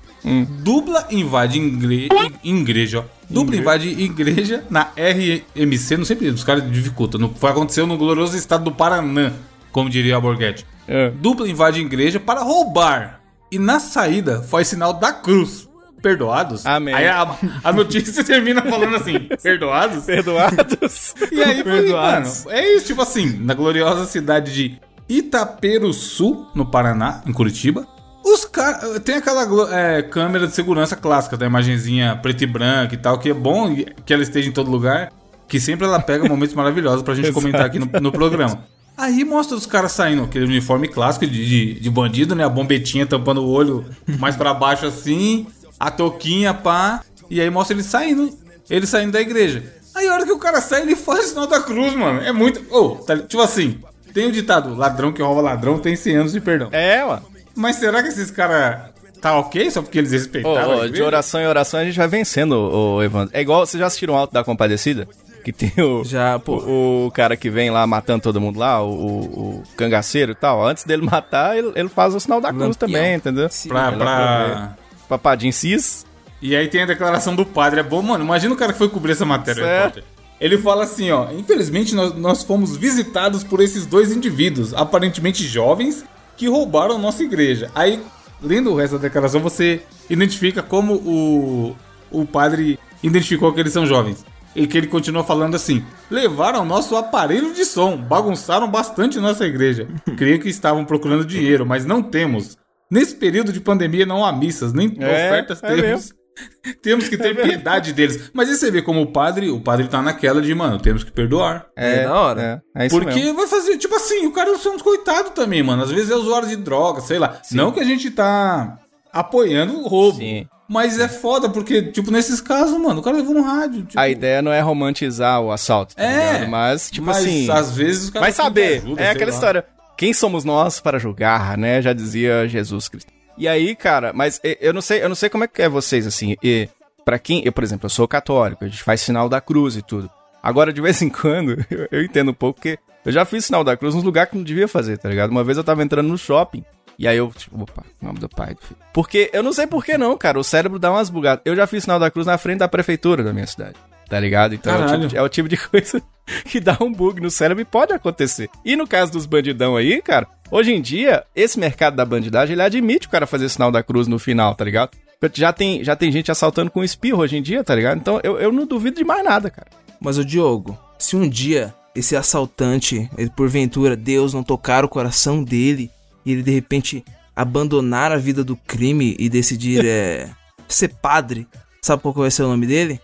Dupla invade ingre... igreja. Dupla invade igreja na RMC, não sei porque os caras dificultam. No... Foi aconteceu no glorioso estado do Paraná, como diria a Borghetti. É. Dupla invade igreja para roubar. E na saída faz sinal da cruz. Perdoados? Amém. Aí a, a notícia (laughs) termina falando assim: perdoados? Perdoados. E aí, foi, mano, Perdoados. é isso, tipo assim, na gloriosa cidade de Itaperuçu, no Paraná, em Curitiba, os caras. Tem aquela é, câmera de segurança clássica, da imagenzinha preta e branca e tal, que é bom que ela esteja em todo lugar, que sempre ela pega momentos maravilhosos pra gente comentar aqui no, no programa. Aí mostra os caras saindo, aquele uniforme clássico de, de, de bandido, né? A bombetinha tampando o olho mais pra baixo assim, a touquinha, pá. E aí mostra ele saindo, ele saindo da igreja. Aí a hora que o cara sai, ele faz o sinal da cruz, mano. É muito. Ô, tá- tipo assim, tem o ditado: ladrão que rouba ladrão tem 100 anos de perdão. É, mano. Mas será que esses caras tá ok só porque eles respeitaram? Ô, ô, de oração em oração a gente vai vencendo, ô, ô, Evandro. É igual, vocês já assistiram o Alto da Compadecida? Que tem o, Já, o, o cara que vem lá matando todo mundo lá, o, o, o cangaceiro e tal. Antes dele matar, ele, ele faz o sinal da cruz Lampião. também, entendeu? Sim. Pra, Ele pra... Papadinho cis. E aí tem a declaração do padre. É bom, mano. Imagina o cara que foi cobrir essa matéria. Certo. Ele fala assim, ó. Infelizmente, nós, nós fomos visitados por esses dois indivíduos, aparentemente jovens, que roubaram nossa igreja. Aí, lendo o resto da declaração, você identifica como o, o padre identificou que eles são jovens. E que ele continua falando assim: levaram nosso aparelho de som, bagunçaram bastante nossa igreja. (laughs) Creio que estavam procurando dinheiro, mas não temos. Nesse período de pandemia não há missas, nem É, ofertas é temos. mesmo. (laughs) Temos que ter piedade deles. Mas aí você vê como o padre, o padre tá naquela de, mano, temos que perdoar. É da hora. É, é isso Porque mesmo. vai fazer, tipo assim, o cara é um coitado também, mano. Às vezes é usuário de droga, sei lá. Não que a gente tá apoiando o roubo. Sim. Mas é foda, porque, tipo, nesses casos, mano, o cara levou no rádio. Tipo, A ideia não é romantizar o assalto, tá É, ligado? Mas, tipo mas assim... às vezes os caras Vai saber. ajuda, é aquela lá. história. Quem somos nós para julgar, né? Já dizia Jesus Cristo. E aí, cara, mas eu não sei, eu não sei como é que é vocês assim. E para quem, eu, por exemplo, eu sou católico, a gente faz sinal da cruz e tudo. Agora de vez em quando, (laughs) eu, eu entendo um pouco porque eu já fiz sinal da cruz nos lugares que não devia fazer, tá ligado? Uma vez eu tava entrando no shopping e aí eu, tipo, opa, nome do pai, do filho. Porque eu não sei por que não, cara, o cérebro dá umas bugadas. Eu já fiz sinal da cruz na frente da prefeitura da minha cidade. Tá ligado? Então é o, tipo, de- é o tipo de (laughs) coisa que dá um bug no cérebro e pode acontecer. E no caso dos bandidão aí, cara, hoje em dia, esse mercado da bandidagem, ele admite o cara fazer sinal da cruz no final, tá ligado? Já tem, já tem gente assaltando com espirro hoje em dia, tá ligado? Então eu, eu não duvido de mais nada, cara. Mas o Diogo, se um dia esse assaltante, ele, porventura, Deus não tocar o coração dele e ele de repente abandonar a vida do crime e decidir (laughs) é, ser padre, sabe qual que vai ser o nome dele?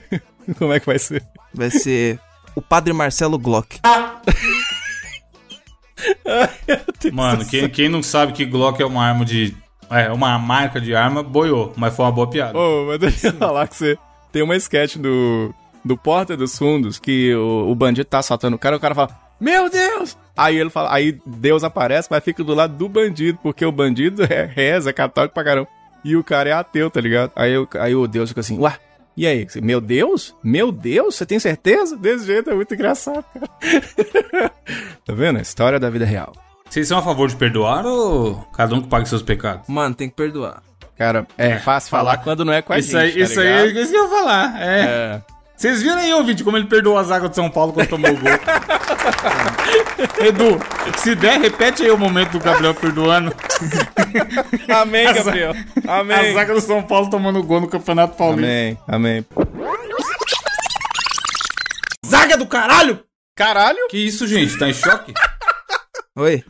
(laughs) Como é que vai ser? Vai ser o Padre Marcelo Glock. (laughs) (laughs) Mano, quem, quem não sabe que Glock é uma arma de. É, uma marca de arma, boiou, mas foi uma boa piada. Ô, mas deixa eu (laughs) falar que você tem uma sketch do, do Porta dos Fundos que o, o bandido tá assaltando o cara, o cara fala, meu Deus! Aí ele fala, aí Deus aparece, mas fica do lado do bandido, porque o bandido (laughs) é reza, é católico pra caramba. E o cara é ateu, tá ligado? Aí, o- aí o Deus fica assim, ué, e aí? Meu Deus? Meu Deus? Você tem certeza? Desse jeito é muito engraçado, cara. (laughs) tá vendo? A história da vida real. Vocês são a favor de perdoar ou cada um que pague seus pecados? Mano, tem que perdoar. Cara, é, fácil falar quando não é com a isso gente, aí, tá isso aí ligado? é isso que eu ia falar. É. É. Vocês viram aí, ouvinte, como ele perdoou a zaga de São Paulo quando tomou o gol? (laughs) Edu, se der, repete aí o momento do Gabriel perdoando. Amém, Gabriel. A Amém. zaga do São Paulo tomando gol no Campeonato Paulista. Amém, amém. Zaga do caralho! Caralho! Que isso, gente? Tá em choque? (laughs) Oi.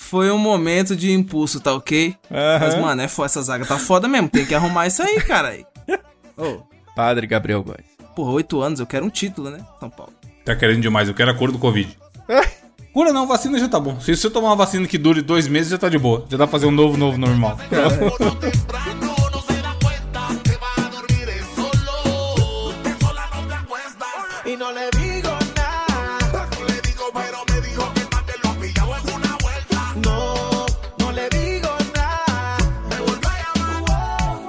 Foi um momento de impulso, tá ok? Aham. Mas, mano, é foda, essa zaga tá foda mesmo. Tem que arrumar isso aí, cara. (laughs) Ô, Padre Gabriel Góes. Porra, oito anos, eu quero um título, né? São Paulo. Tá querendo demais, eu quero a cura do Covid. Cura não, vacina já tá bom. Se você tomar uma vacina que dure dois meses, já tá de boa. Já dá pra fazer um novo, novo, normal. llamar.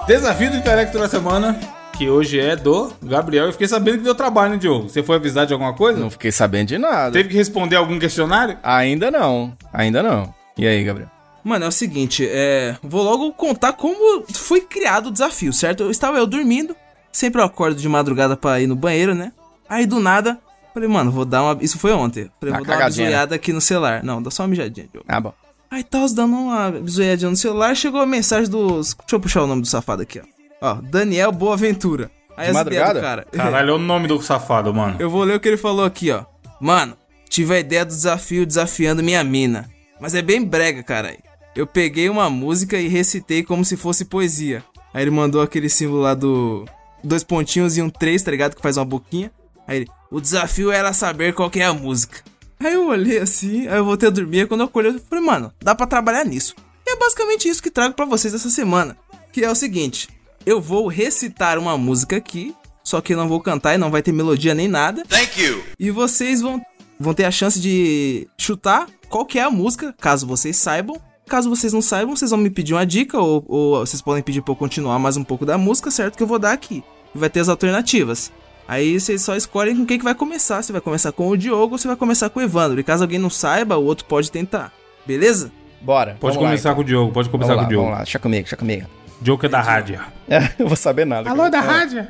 Desafio do intelecto da semana, que hoje é do Gabriel. Eu fiquei sabendo que deu trabalho, né, Diogo? Você foi avisar de alguma coisa? Não fiquei sabendo de nada. Teve que responder algum questionário? Ainda não. Ainda não. E aí, Gabriel? Mano, é o seguinte, é. Vou logo contar como foi criado o desafio, certo? Eu estava eu dormindo, sempre eu acordo de madrugada pra ir no banheiro, né? Aí do nada, falei, mano, vou dar uma. Isso foi ontem. Falei, Uma vou dar uma cagadinha, né? bisoiada aqui no celular. Não, dá só uma mijadinha, Diogo. Ah, bom. Aí tava dando uma bisoiadinha no celular, chegou a mensagem dos. Deixa eu puxar o nome do safado aqui, ó. Ó, Daniel Boaventura. Aí De ideias do madrugada? cara. (laughs) Caralho, é o nome do safado, mano. Eu vou ler o que ele falou aqui, ó. Mano, tive a ideia do desafio desafiando minha mina. Mas é bem brega, caralho. Eu peguei uma música e recitei como se fosse poesia. Aí ele mandou aquele símbolo lá do. Dois pontinhos e um três, tá ligado? Que faz uma boquinha. Aí ele. O desafio era saber qual que é a música. Aí eu olhei assim, aí eu voltei a dormir. Aí quando eu acordei, eu falei, mano, dá pra trabalhar nisso. E é basicamente isso que trago pra vocês essa semana. Que é o seguinte: eu vou recitar uma música aqui, só que eu não vou cantar e não vai ter melodia nem nada. Thank you. E vocês vão, vão ter a chance de chutar qual que é a música, caso vocês saibam. Caso vocês não saibam, vocês vão me pedir uma dica ou, ou vocês podem pedir pra eu continuar mais um pouco da música, certo? Que eu vou dar aqui. E vai ter as alternativas. Aí vocês só escolhem com quem que vai começar. Se vai começar com o Diogo ou se vai começar com o Evandro. E caso alguém não saiba, o outro pode tentar. Beleza? Bora. Pode começar lá, com o Diogo, pode então. começar Vamos com o Diogo. vamos lá. Deixa comigo, deixa comigo. É da rádio. É, (laughs) eu vou saber nada. Alô, é da rádio?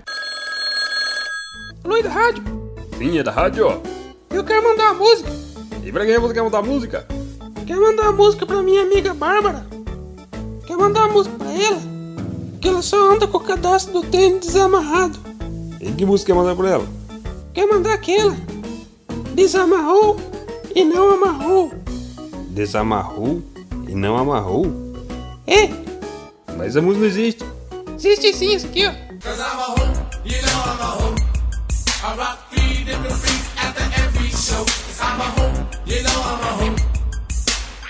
Alô, da rádio? Sim, é da rádio. Eu quero mandar uma música. E pra quem você quer mandar música? Quero mandar uma música pra minha amiga Bárbara. Quero mandar uma música pra ela. Que ela só anda com o cadastro do tênis desamarrado. E que música quer mandar pra ela? Quero mandar aquela. Desamarrou e não amarrou. Desamarrou e não amarrou? É, Mas a música não existe. existe sim isso aqui, ó.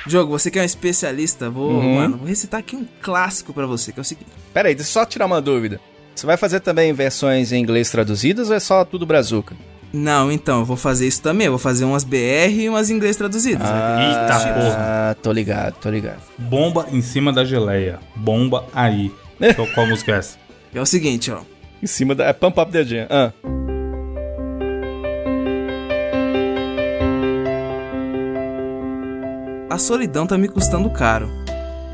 Diogo, você que é um especialista, vou, Uhum. mano, vou recitar aqui um clássico pra você, que é o seguinte. Pera aí, deixa eu só tirar uma dúvida. Você vai fazer também versões em inglês traduzidas ou é só tudo brazuca? Não, então, eu vou fazer isso também. Eu vou fazer umas BR e umas inglês traduzidas. né? Eita porra. Ah, tô ligado, tô ligado. Bomba em cima da geleia. Bomba aí. (laughs) Qual, qual música é essa? É o seguinte, ó. Em cima da. É Pump Up the Jam. Ah. A solidão tá me custando caro.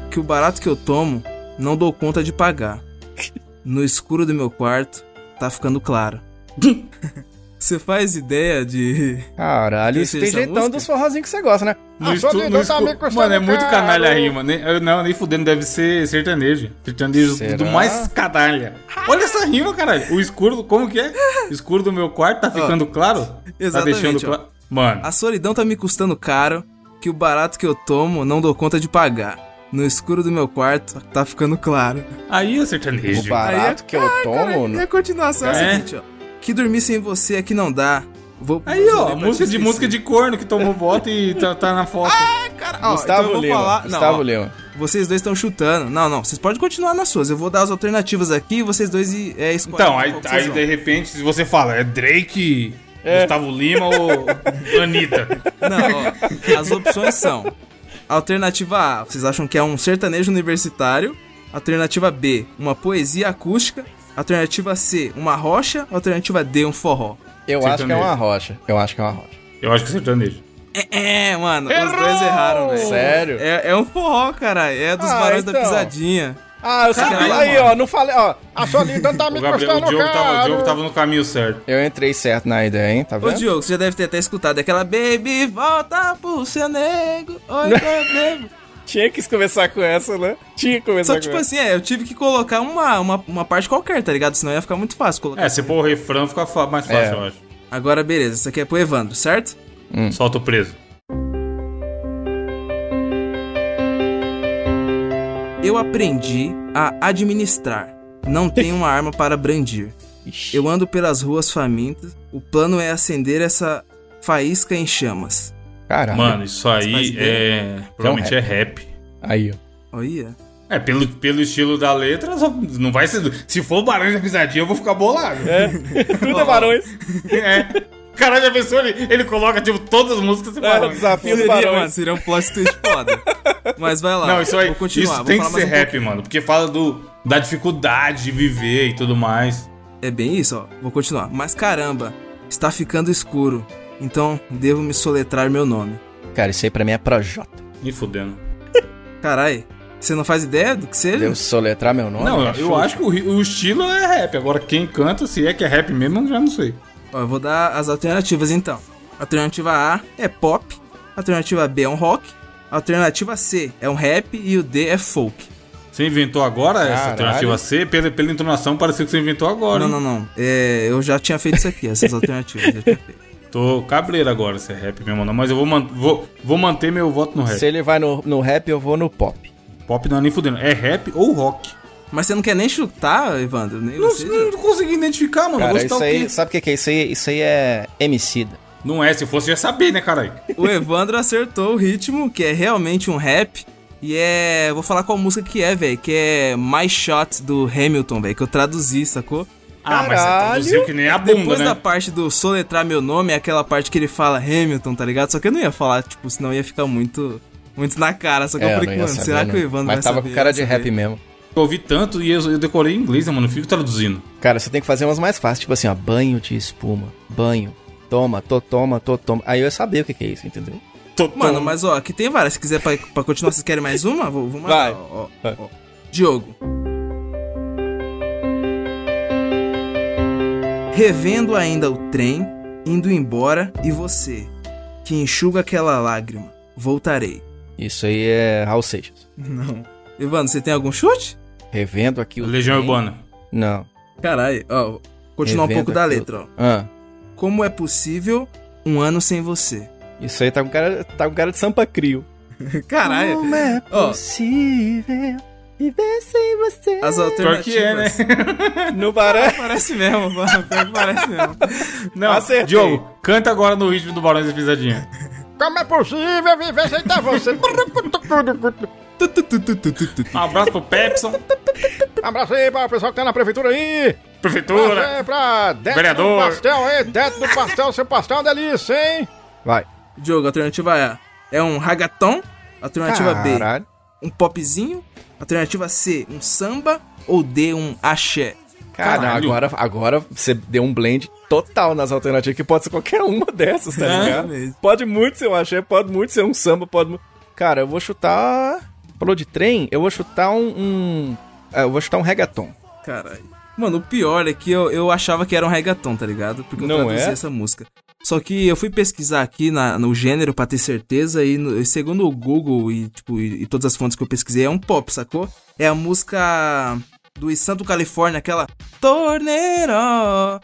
Que o barato que eu tomo, não dou conta de pagar. (laughs) No escuro do meu quarto, tá ficando claro. (laughs) Você faz ideia de. Caralho, isso tem jeitão dos forrozinhos que você gosta, né? No Ah, estu- no escu- tá Mano, é muito caro. canalha a rima. Nem, eu- não, nem fudendo, deve ser sertanejo. Sertanejo Será? do mais canalha. Olha essa rima, caralho. O escuro, como que é? O escuro do meu quarto tá ficando claro? Tá exatamente, deixando ó. claro. Mano, A solidão tá me custando caro, que o barato que eu tomo não dou conta de pagar. No escuro do meu quarto tá ficando claro. aí é O sertanejo. barato que eu tomo. E a continuação é, É. a seguinte, ó. Que dormir sem você aqui não dá. Vou, Aí, ó, música de música de corno que tomou voto e tá, tá na foto. (laughs) Cara, ó, Gustavo então eu vou Lima. falar. Não, Gustavo ó, Lima. Vocês dois estão chutando. Não, não. Vocês podem continuar nas suas. Eu vou dar as alternativas aqui e vocês dois é, escolhem Então, aí, aí de repente, se você fala, é Drake, Gustavo Lima ou (laughs) Anitta? Não, ó, as opções são: Alternativa A, vocês acham que é um sertanejo universitário? Alternativa B, uma poesia acústica? Alternativa C, uma rocha? Alternativa D, um forró? Eu acho que é Sertanejo. uma rocha. Eu acho que é uma rocha. Eu acho que é sertanejo. É, é, mano, os dois erraram, velho. Sério? É, é um forró, cara. É dos Ah, Barões da então. Pisadinha. Ah, eu sabia. Caralho, Aí, mano. ó, não falei, ó. A solidão tá (laughs) me O, Gabriel, o, Diogo tava, o. Diogo tava no caminho certo. Eu entrei certo na ideia, hein? Tá Ô, vendo? Diogo, você já deve ter até escutado aquela Baby, volta pro seu nego. Oi, baby. (laughs) Tinha que começar com essa, né? Tinha que começar Só com tipo essa. assim, é, eu tive que colocar uma, uma, uma parte qualquer, tá ligado? Senão ia ficar muito fácil colocar. É, se pôr o refrão fica mais fácil, É. eu acho. Agora, beleza, isso aqui é pro Evandro, certo? Solta o preso. Eu aprendi a administrar. Não (laughs) tenho uma arma para brandir. Eu ando pelas ruas famintas. O plano é acender essa faísca em chamas. Caralho. Mano, isso aí é. Provavelmente é rap. Aí, ó. Olha. É, pelo, pelo estilo da letra, só- não vai ser. Se for o Barões da Pisadinha, eu vou ficar bolado. É. (laughs) Tudo é barões. Caralho, a pessoa ele, ele coloca, tipo, todas as músicas e É, Barões. desafio do Seria, mano, barões. seria um plot twist foda. Mas vai lá. Não, isso aí. Vou continuar. isso vou tem que falar ser mais um rap, mano. Porque fala do, da dificuldade de viver e tudo mais. É bem isso, ó. Vou continuar. Mas caramba, está ficando escuro. Então devo me soletrar meu nome. Cara, isso aí pra mim é Projota. Me fudendo. (laughs) Carai, você não faz ideia do que seja? Devo soletrar meu nome? Não, eu acho que o, o estilo é rap. Agora, quem canta, se é que é rap mesmo, eu já não sei. Ó, eu vou dar as alternativas então. Alternativa A é pop. Alternativa B é um rock. Alternativa C é um rap. E o D é folk. Você inventou agora essa Caralho. alternativa C? Pela, pela entonação, pareceu que você inventou agora. Não, hein? não, não. É, eu já tinha feito isso aqui, essas (laughs) alternativas. já tinha feito. Tô cabreiro agora se é rap mesmo não. Mas eu vou, man- vou, vou manter meu voto no rap. Se ele vai no, no rap, eu vou no pop. Pop não é nem fudendo. É rap ou rock. Mas você não quer nem chutar, Evandro? Nem Não, você? não consegui identificar, mano. Cara, isso aí, sabe o que, que é isso aí? Isso aí é Emicida. Não é, se fosse eu ia saber, né, caralho? O Evandro acertou o ritmo, que é realmente um rap. E é. Vou falar qual música que é, velho. Que é My Shot do Hamilton, velho. Que eu traduzi, sacou? Ah, mas você traduziu que nem a bunda, Depois né? da parte do soletrar meu nome, é aquela parte que ele fala Hamilton, tá ligado? Só que eu não ia falar, tipo, senão ia ficar muito. Muito na cara. Só que eu É, eu falei, não ia mano, saber, será não. que o Evandro Mas vai tava saber? com cara de rap mesmo. Eu ouvi tanto e eu, eu decorei em inglês, né, mano? Não fico traduzindo. Cara, você tem que fazer umas mais fáceis, tipo assim, ó, banho de espuma, banho, toma, tô, toma, tô, toma. Aí eu ia saber o que, que é isso, entendeu? Tô- Mano, tô- mas ó, aqui tem várias. Se quiser pra, pra continuar, vocês querem mais uma? Vou, vou mandar. Vai. ó, ó, Vai. ó. Diogo. Revendo ainda o trem, indo embora, e você, que enxuga aquela lágrima, voltarei. Isso aí é Raul Seixas. Não. Evandro, você tem algum chute? Revendo aqui o. Legião trem. Urbana. Não. Caralho, ó. Continuar um pouco da letra, ó. Ah, Como é possível um ano sem você? isso aí tá com cara, tá com cara de Sampa Crio. (laughs) Caralho. Como é Ó. viver sem você? As Pior alternativas. que é, né? Não (laughs) parece? Parece mesmo, mano. Pior que parece mesmo. Não, Acertei. Diogo, canta agora no ritmo do Barões da Pisadinha. Como é possível viver sem ter você? Um abraço pro Pepson, Abraço aí pra o pessoal que tá na prefeitura aí. prefeitura. Aí pra dentro Vereador. do pastel aí, dentro do pastel, seu pastel é uma delícia, hein? Vai. Diogo, alternativa A é um ragaton. Alternativa B, Caralho. um popzinho. Alternativa C, um samba. Ou D, um axé. Cara, Caralho. agora, agora você deu um blend total nas alternativas, que pode ser qualquer uma (laughs) dessas, tá É, ligado? mesmo. Pode muito ser um axé, pode muito ser um samba, pode... Cara, eu vou chutar... Falou de trem? Eu vou chutar um... um... é, eu vou chutar um reggaeton. Caralho. Mano, o pior é que eu, eu achava que era um reggaeton, tá ligado? Porque eu Não traduzi é? essa música. Só que eu fui pesquisar aqui na- no gênero pra ter certeza e, no- e segundo o Google e, tipo, e, e todas as fontes que eu pesquisei, é um pop, sacou? É a música do Santo Califórnia, aquela Torneiro. A,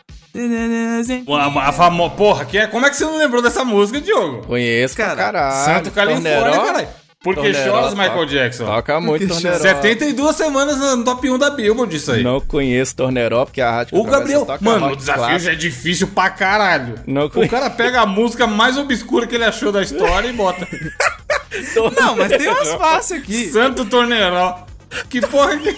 a famo... Porra, que é... como é que você não lembrou dessa música, Diogo? Conheço Cara, caralho. Santo Califórnia, caralho. Porque Torneró, choras Michael toca- Jackson. Toca muito Porque Torneró. 72 semanas no top 1 da Billboard isso aí. Não conheço Torneró, porque a rádio O Gabriel, toca mano, o desafio clássico. já é difícil pra caralho. Não o cara pega a música mais obscura que ele achou da história e bota. Não, mas tem umas fáceis aqui. Santo Torneró. Que porra que.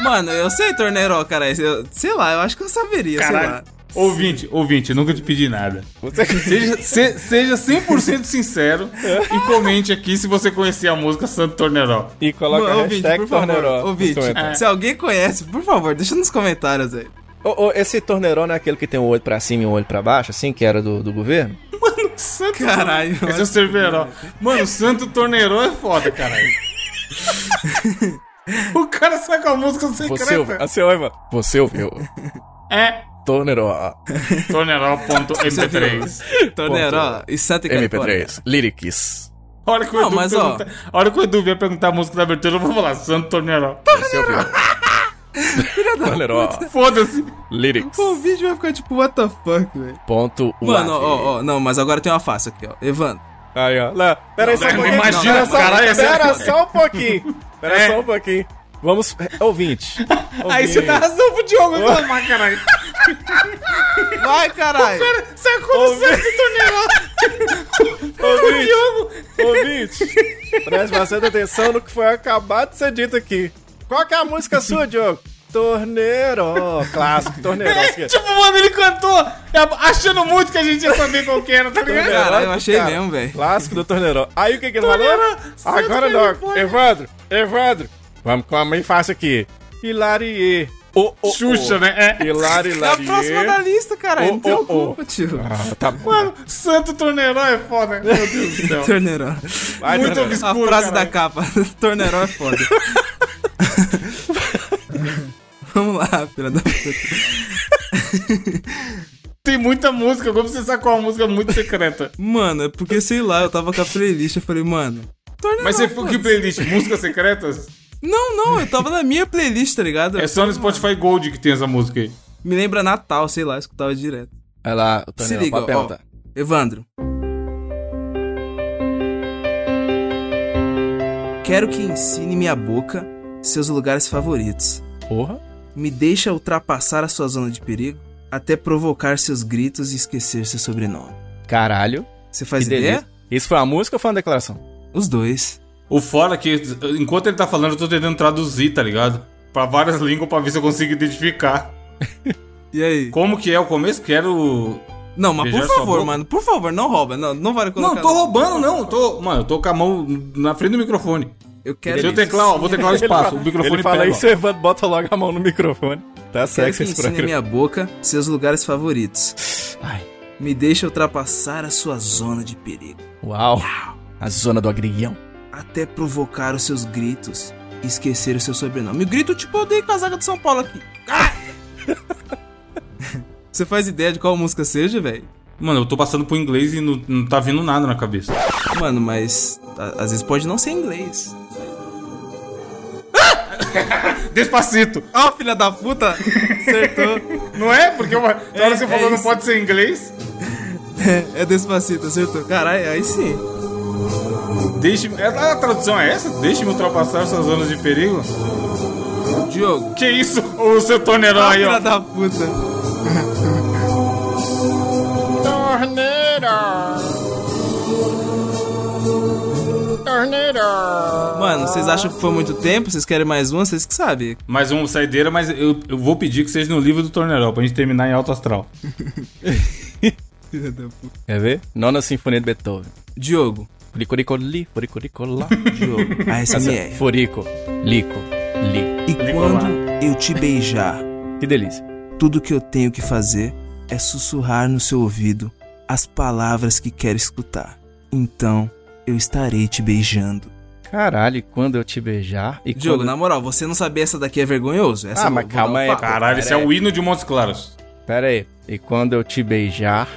Mano, eu sei Torneiro, cara. Eu, sei lá, eu acho que eu saberia, sei lá. Ouvinte, ouvinte, nunca te pedi nada. Você- Seja, se- seja 100% sincero e comente aqui se você conhecia a música Santo Torneró. E coloca Mano, a ouvinte, hashtag Torneró. ouvinte, comentários. se alguém conhece, por favor, deixa nos comentários aí. Ô, ô, esse Torneró não é aquele que tem um olho pra cima e um olho pra baixo, assim, que era do, do governo? Santo Caralho, Esse é o Cerveró. Mano, Santo Torneró é foda, caralho. (laughs) o cara saca a música Você ouviu? secreta. Você ouviu? Você ouviu? É Torneró. Torneró.mp3. Torneiro e Santa Califórnia. MP3. Lyrics. A hora que o Não, Edu mas, ó. pergunta- a hora que o Edu vier perguntar a música da abertura, eu vou falar Santo Torneró. Você ouviu? Torneró. Foda-se. Lyrics. O vídeo vai ficar tipo, what the fuck, velho. Ponto Mano, ó, ó, não, mas agora tem uma fácil aqui, ó. Evandro. Aí, ó. Lá. Pera aí só um pouquinho. imagina, caralho, essa é Pera foda. só um pouquinho. Pera É. só um pouquinho. Vamos... Ouvinte. (laughs) Aí você dá razão pro Diogo (laughs) reclamar, caralho. Vai, caralho! Sacou do Santo Torneró. Ouvinte. (laughs) Ouvinte. Preste bastante atenção no que foi acabado de ser dito aqui. Qual que é a música sua, Diogo? Torneiro. Clássico, Torneiro. É, tipo, mano, ele cantou é, achando muito que a gente ia saber qual que era, tá ligado? Caralho, eu achei cara. mesmo, velho. Clássico do Torneiro. Aí o que, que ele Torneiro, falou? Agora não. Evandro, Evandro. Vamos com a mãe fácil aqui. Hilarie. Ô, ô, Xuxa, ô. né? É. Hilari, É a próxima da lista, cara. Ô, Não tem ô. culpa, tio. Ah, tá bom. Mano, Santo Torneró é foda. Meu Deus do (laughs) céu. Torneiro. Vai, Muito Torneiro. A obscuro, frase da caralho. capa. (laughs) Torneiro é foda. (laughs) Vamos lá, filha da puta. Tem muita música, como você sacou uma música muito secreta. Mano, é porque, sei lá, eu tava com a playlist, eu falei, mano... Mas você foi que playlist? Músicas secretas? Não, não, eu tava na minha playlist, tá ligado? É só no Spotify Gold que tem essa música aí. Me lembra Natal, sei lá, eu escutava direto. Vai lá, o Se liga, pode ó. perguntar. Evandro. Quero que ensine minha boca seus lugares favoritos. Porra. Me deixa ultrapassar a sua zona de perigo até provocar seus gritos e esquecer seu sobrenome. Caralho. Você faz Que ideia? delícia. Isso foi uma música ou foi uma declaração? Os dois. O fora é que, enquanto ele tá falando, eu tô tentando traduzir, tá ligado? Pra várias línguas pra ver se eu consigo identificar. (laughs) E aí? Como que é o começo? Quero. Não, mas por favor, mano, por favor, não rouba. Não, não vale colocar. Não, tô roubando, não. Tô... Mano, eu tô com a mão na frente do microfone. Eu quero. Se eu teclar, ó, vou teclar o (laughs) espaço. O microfone Ele fala pega. isso, Evandro bota logo a mão no microfone. Tá Quero sexy que esse ensine programa. minha boca seus lugares favoritos. Ai. Me deixa ultrapassar a sua zona de perigo. Uau. A zona do agrião. Até provocar os seus gritos e esquecer o seu sobrenome. O grito tipo eu dei com a zaga do São Paulo aqui. Ah! (laughs) Você faz ideia de qual música seja, velho? Mano, eu tô passando pro inglês e não, não tá vindo nada na cabeça. Mano, mas a- às vezes pode não ser inglês. (laughs) Despacito. Ó, filha da puta! Acertou. (laughs) Não é? Porque uma... na hora que você é falou não isso. pode ser inglês. é despacito, acertou. Caralho, aí sim. Deixe... é, A tradução é essa? Deixe-me ultrapassar suas zonas de perigo? Diogo. Que isso? O seu Torneró Ó, aí, filha ó. da puta. Mano, vocês acham que foi muito tempo? Vocês querem mais uma? Vocês que sabem. Mais uma saideira, mas eu, eu vou pedir que seja no livro do Torneró, pra gente terminar em alto astral. (laughs) Filha da puta. Quer ver? Nona Sinfonia de Beethoven. Diogo. Furicuricoli, furicuricolá. Diogo. (laughs) ASMR. Furico, lico, li. E quando eu te beijar, Que delícia. tudo que eu tenho que fazer é sussurrar no seu ouvido as palavras que quero escutar. Então, eu estarei te beijando. Caralho, e quando eu te beijar. E Diogo, quando... na moral, você não saber essa daqui é vergonhoso? Essa Ah, eu mas calma um aí. Caralho, esse é o hino de Montes Claros. Pera aí. E quando eu te beijar,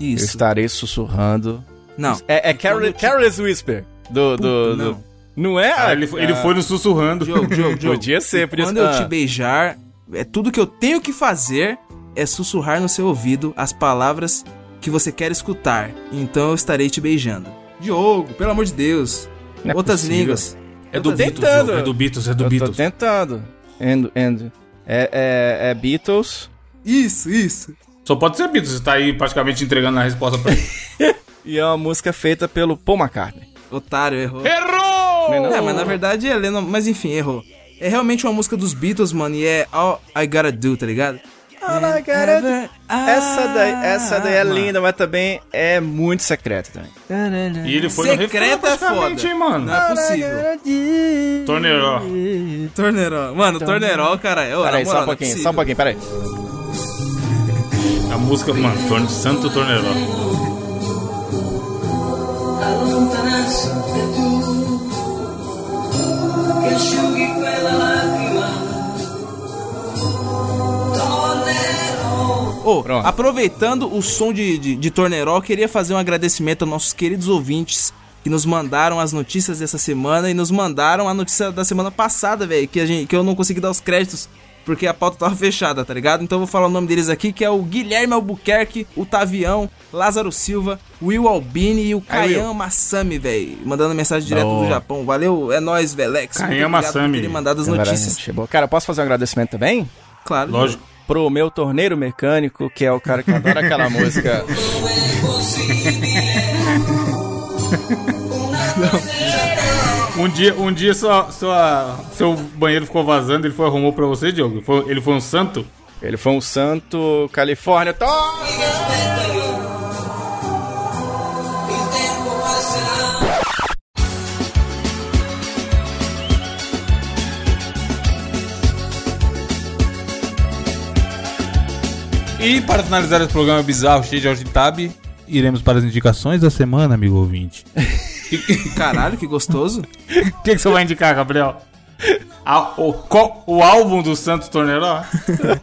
eu Isso. estarei sussurrando. Não. É, é Careless Whisper. Do. do, Puta, do- não. Não é? Ah, ele, ele foi no sussurrando. Diogo, Diogo, (laughs) Diogo. Podia ser, podia Quando ser. eu Ah. te beijar, é tudo que eu tenho que fazer é sussurrar no seu ouvido as palavras que você quer escutar. Então eu estarei te beijando. Diogo, pelo amor de Deus. Não é Outras possível. línguas. É do Outras- Beatles, tentando. É do Beatles, é do Eu tô Beatles. tentando. And, and, é, é, é Beatles. Isso, isso. Só pode ser Beatles, você tá aí praticamente entregando a resposta pra (laughs) ele. E é uma música feita pelo Paul McCartney. Otário, errou. Errou! Não é? É, mas na verdade é Lennon, mas enfim, errou. É realmente uma música dos Beatles, mano, e é All I Gotta Do, tá ligado? All I gotta do. Essa daí, essa daí é mano. linda, mas também é muito secreta também. E ele foi no refrão Secreta é praticamente, foda. hein, mano. Não é possível. Torneiró. Torneiró. Mano, Torneiró, cara. Peraí, só um é pouquinho, possível. só um pouquinho, peraí. A música, mano, Torne, Santo Torneiró. Allontanarsi tu che asciughi quella lacrima tornerò Ô, Pronto. aproveitando o som de, de, de Torneiró, queria fazer um agradecimento aos nossos queridos ouvintes que nos mandaram as notícias dessa semana e nos mandaram a notícia da semana passada, velho, que, a gente- que eu não consegui dar os créditos porque a pauta tava fechada, tá ligado? Então eu vou falar o nome deles aqui, que é o Guilherme Albuquerque, o Tavião, Lázaro Silva, Will Albini e o Kayan Massami, velho, mandando mensagem direto do Japão. Valeu, é nóis, Velex. Kayan por Massami. terem mandado as É notícias. gente, boa. Cara, posso fazer um agradecimento também? Claro. Lógico. Pro meu torneiro mecânico, que é o cara que adora aquela (laughs) música. (laughs) Um dia, um dia sua, sua, seu banheiro ficou vazando, ele foi arrumou pra você, Diogo? Foi- ele foi um santo? Ele foi um santo Califórnia. Passerà E para finalizar esse programa bizarro, cheio de Algitab, iremos para as indicações da semana, amigo ouvinte. (laughs) Caralho, que gostoso. O que, que você vai indicar, Gabriel? A- o, qual- o álbum do Santos Torneiró?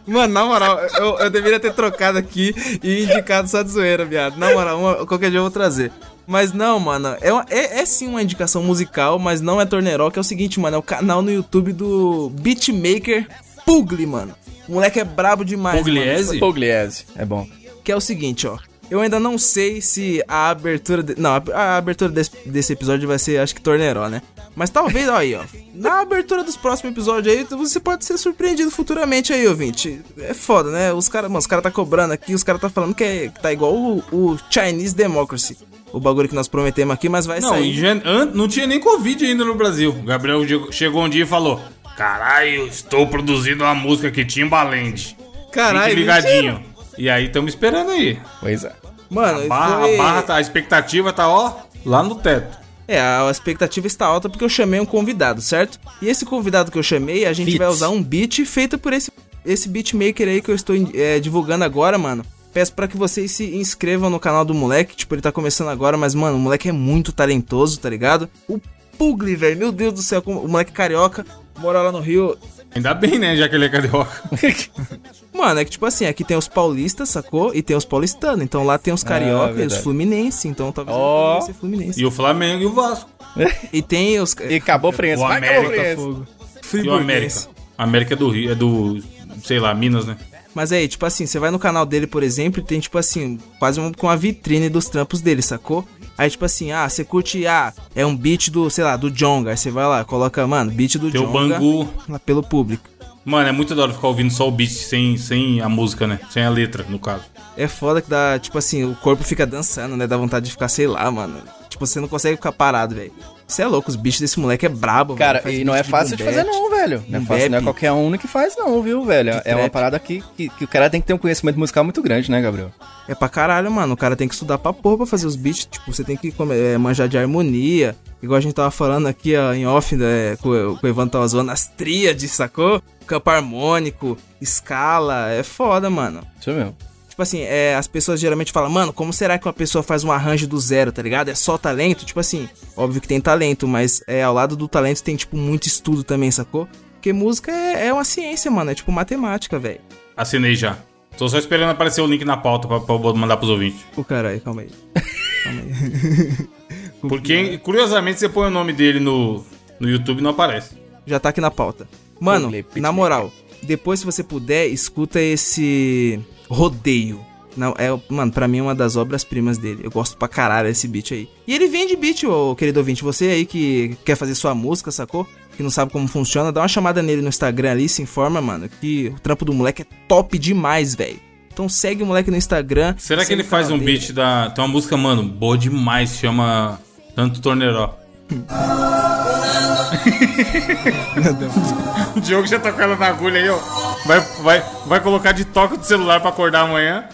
Mano, na moral, eu, eu deveria ter trocado aqui e indicado só de zoeira, viado. Na moral, uma- qualquer dia eu vou trazer. Mas não, mano, é, uma- é, é sim uma indicação musical, mas não é Torneiró, que é o seguinte, mano, é o canal no YouTube do Beatmaker Pugli, mano. O moleque é brabo demais, Pugliese? Pugliese. É bom. que é o seguinte, ó. Eu ainda não sei se a abertura. de- Não, a, abertura desse, desse episódio vai ser, acho que Torneiró, né? Mas talvez, ó aí, ó. Na abertura dos próximos episódios aí, você pode ser surpreendido futuramente aí, ouvinte. É foda, né? Os caras, mano, os caras tá cobrando aqui, os caras tá falando que, é, que tá igual o, o Chinese Democracy. O bagulho que nós prometemos aqui, mas vai Não, sair. jan- an- não tinha nem Covid ainda no Brasil. O Gabriel chegou- um dia e falou: Caralho, estou produzindo uma música que Timbaland. Caralho, ligadinho. E aí, estamos esperando aí. Pois é. Mano, A barra, foi... a barra tá, a expectativa tá, ó, lá no teto. É, a expectativa está alta porque eu chamei um convidado, certo? E esse convidado que eu chamei, a gente Beat. vai usar um beat feito por esse, esse beatmaker aí que eu estou é, divulgando agora, mano. Peço pra que vocês se inscrevam no canal do moleque, tipo, ele tá começando agora, mas, mano, o moleque é muito talentoso, tá ligado? O Pugli, velho, meu Deus do céu, o moleque carioca, mora lá no Rio. Ainda bem, né, já que ele é carioca. (laughs) Mano, é que tipo assim, aqui tem os paulistas, sacou? E tem os paulistanos, então lá tem os carioca e os fluminense, então talvez vai ser fluminense. E o Flamengo e o Vasco. E tem os... E acabou Friense. O América. Fogo. E o. América. América é do Rio, é do, sei lá, Minas, né? Mas aí, tipo assim, você vai no canal dele, por exemplo, e tem, tipo assim, quase um, com a vitrine dos trampos dele, sacou? Aí, tipo assim, ah, você curte, ah, é um beat do, sei lá, do Jonga. Aí você vai lá, coloca, mano, beat do Tem o Jonga Bangu. lá pelo público. Mano, é muito da hora ficar ouvindo só o beat sem, sem a música, né? Sem a letra, no caso. É foda que dá, tipo assim, o corpo fica dançando, né? Dá vontade de ficar, sei lá, mano. Tipo, você não consegue ficar parado, velho. Você é louco, os beats desse moleque é brabo, Cara, velho. E não é fácil de boom fazer não, velho. Não é um fácil, não é qualquer um que faz não, viu, velho? É uma parada que, que, que o cara tem que ter um conhecimento musical muito grande, né, Gabriel? É pra caralho, mano. O cara tem que estudar pra porra pra fazer os beats. Tipo, você tem que é, manjar de harmonia. Igual a gente tava falando aqui, ó, em off, né, com, com o Evandro tava zoando as tríades, sacou? Campo harmônico, escala. É foda, mano. Isso mesmo. Tipo assim, é, as pessoas geralmente falam, mano, como será que uma pessoa faz um arranjo do zero, tá ligado? É só talento? Tipo assim, óbvio que tem talento, mas é, ao lado do talento tem, tipo, muito estudo também, sacou? Porque música é, é uma ciência, mano, é tipo matemática, velho. Assinei já. Tô só esperando aparecer o link na pauta pra, pra mandar pros ouvintes. Ô, caralho, calma aí. calma aí. (laughs) Porque, curiosamente, você põe o nome dele no, no YouTube e não aparece. Já tá aqui na pauta. Mano, na moral, depois se você puder, escuta esse rodeio. Não, é, mano, pra mim é uma das obras-primas dele. Eu gosto pra caralho desse beat aí. E ele vende beat, ô querido ouvinte. Você aí que quer fazer sua música, sacou? Que não sabe como funciona, dá uma chamada nele no Instagram ali, se informa, mano, que o trampo do moleque é top demais, velho. Então segue o moleque no Instagram. Será que ele faz um dele. beat da. Tem uma música, mano, boa demais, chama Tanto Torneiró. (laughs) (laughs) o Diogo já tá com ela na agulha aí, ó. Vai, vai, vai colocar de toque do celular pra acordar amanhã.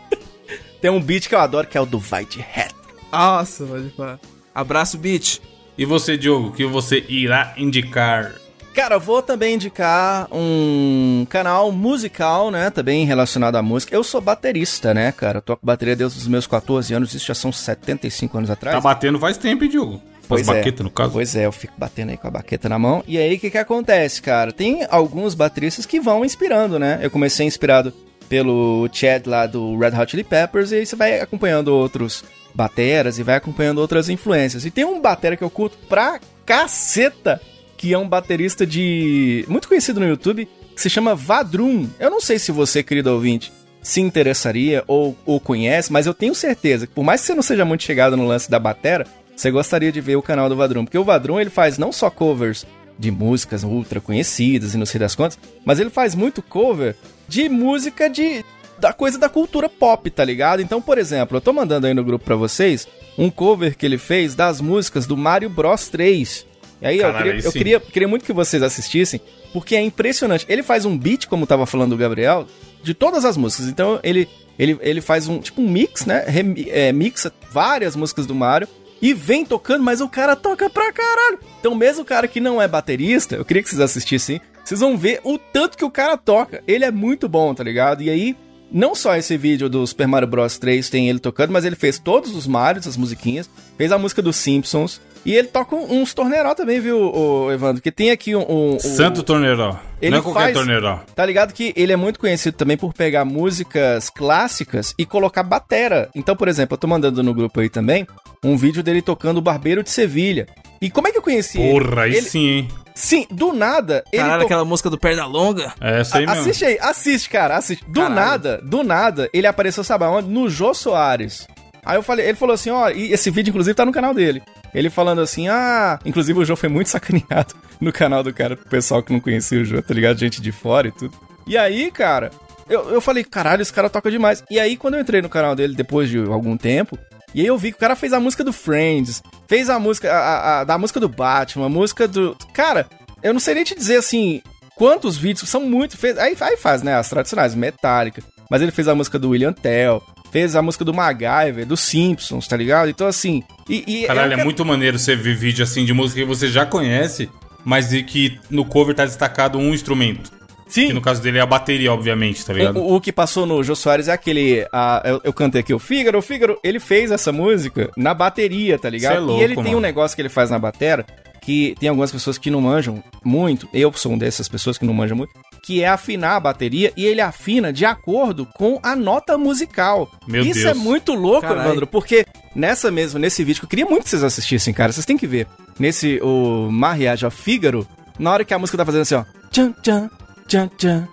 (laughs) Tem um beat que eu adoro, que é o do White Hat. Nossa, pode falar. Abraço, beat. E você, Diogo, o que você irá indicar? Cara, eu vou também indicar um canal musical, né? Também relacionado à música. Eu sou baterista, né, cara? Eu toco bateria desde os meus 14 anos, isso já são 75 anos atrás. Tá batendo faz tempo, hein, Diogo? Pois é. baqueta, no caso. Pois é, eu fico batendo aí com a baqueta na mão. E aí, o que que acontece, cara? Tem alguns bateristas que vão inspirando, né? Eu comecei inspirado pelo Chad lá do Red Hot Chili Peppers, e aí você vai acompanhando outros bateras e vai acompanhando outras influências. E tem um batera que eu curto pra caceta, que é um baterista de... muito conhecido no YouTube, que se chama Vadrum. Eu não sei se você, querido ouvinte, se interessaria ou, ou conhece, mas eu tenho certeza que por mais que você não seja muito chegado no lance da batera, você gostaria de ver o canal do Vadrum, porque o Vadrum ele faz não só covers de músicas ultra conhecidas e não sei das quantas, mas ele faz muito cover de música de da coisa da cultura pop, tá ligado? Então, por exemplo, eu tô mandando aí no grupo pra vocês um cover que ele fez das músicas do Mario Bros 3. E aí, Caralho, eu, queria, aí eu queria, queria muito que vocês assistissem, porque é impressionante. Ele faz um beat, como tava falando o Gabriel, de todas as músicas. Então, ele, ele, ele faz um tipo um mix, né? Remi- é, mixa várias músicas do Mario e vem tocando, mas o cara toca pra caralho. Então, mesmo o cara que não é baterista, eu queria que vocês assistissem, vocês vão ver o tanto que o cara toca. Ele é muito bom, tá ligado? E aí, não só esse vídeo do Super Mario Bros 3 tem ele tocando, mas ele fez todos os Marios, as musiquinhas, fez a música dos Simpsons. E ele toca um- uns torneiró também, viu, o Evandro? Que tem aqui um. um- Santo Torneiró. Ele não é qualquer faz- Torneiró. Tá ligado que ele é muito conhecido também por pegar músicas clássicas e colocar batera. Então, por exemplo, eu tô mandando no grupo aí também um vídeo dele tocando o Barbeiro de Sevilha. E como é que eu conheci ele? Porra, aí ele? sim, hein? Sim, do nada, ele Caralho, to- aquela música do Perna Longa. É essa aí A- mesmo. Assiste aí, assiste, cara, assiste. Do Caralho. nada, do nada, ele apareceu, sabe aonde? No Jô Soares. Aí eu falei, ele falou assim, ó, e esse vídeo inclusive tá no canal dele. Ele falando assim, ah, inclusive o Jô foi muito (laughs) sacaneado no canal do cara, pro pessoal que não conhecia o Jô, tá ligado? Gente de fora e tudo. E aí, cara, eu, eu falei, caralho, esse cara toca demais. E aí, quando eu entrei no canal dele depois de algum tempo, e aí eu vi que o cara fez a música do Friends, fez a música, a, a- da música do Batman, a música do. Cara, eu não sei nem te dizer assim quantos vídeos, são muitos. Fez, aí, aí faz, né? As tradicionais, Metallica. Mas ele fez a música do William Tell, fez a música do MacGyver, dos Simpsons, tá ligado? Então, assim. E, e Caralho, eu é quero- muito maneiro você ver vídeo assim de música que você já conhece, mas de que no cover tá destacado um instrumento. Sim. Que no caso dele é a bateria, obviamente, tá ligado? O, o que passou no Jô Soares é aquele. a- eu, eu cantei aqui o Fígaro, o Fígaro, ele fez essa música na bateria, tá ligado? É louco, e ele tem mano. um negócio que ele faz na batera que tem algumas pessoas que não manjam muito. Eu sou uma dessas pessoas que não manjam muito. Que é afinar a bateria e ele afina de acordo com a nota musical. Meu Isso Deus. é muito louco, Caralho. Evandro, porque nessa mesmo, nesse vídeo, que eu queria muito que vocês assistissem, cara. Vocês têm que ver. Nesse, o Mariage of Fígaro, na hora que a música tá fazendo assim, ó. Tchan, tchan, tchan, tchan,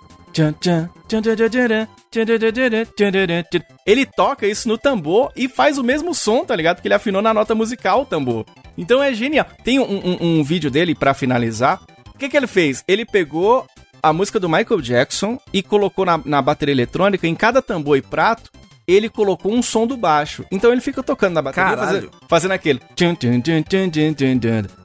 ele toca isso no tambor e faz o mesmo som, tá ligado? Porque ele afinou na nota musical o tambor. Então é genial. Tem um, um, um vídeo dele para finalizar. O que, que ele fez? Ele pegou a música do Michael Jackson e colocou na, na bateria eletrônica em cada tambor e prato ele colocou um som do baixo. Então ele fica tocando na bateria, fazendo, fazendo aquele.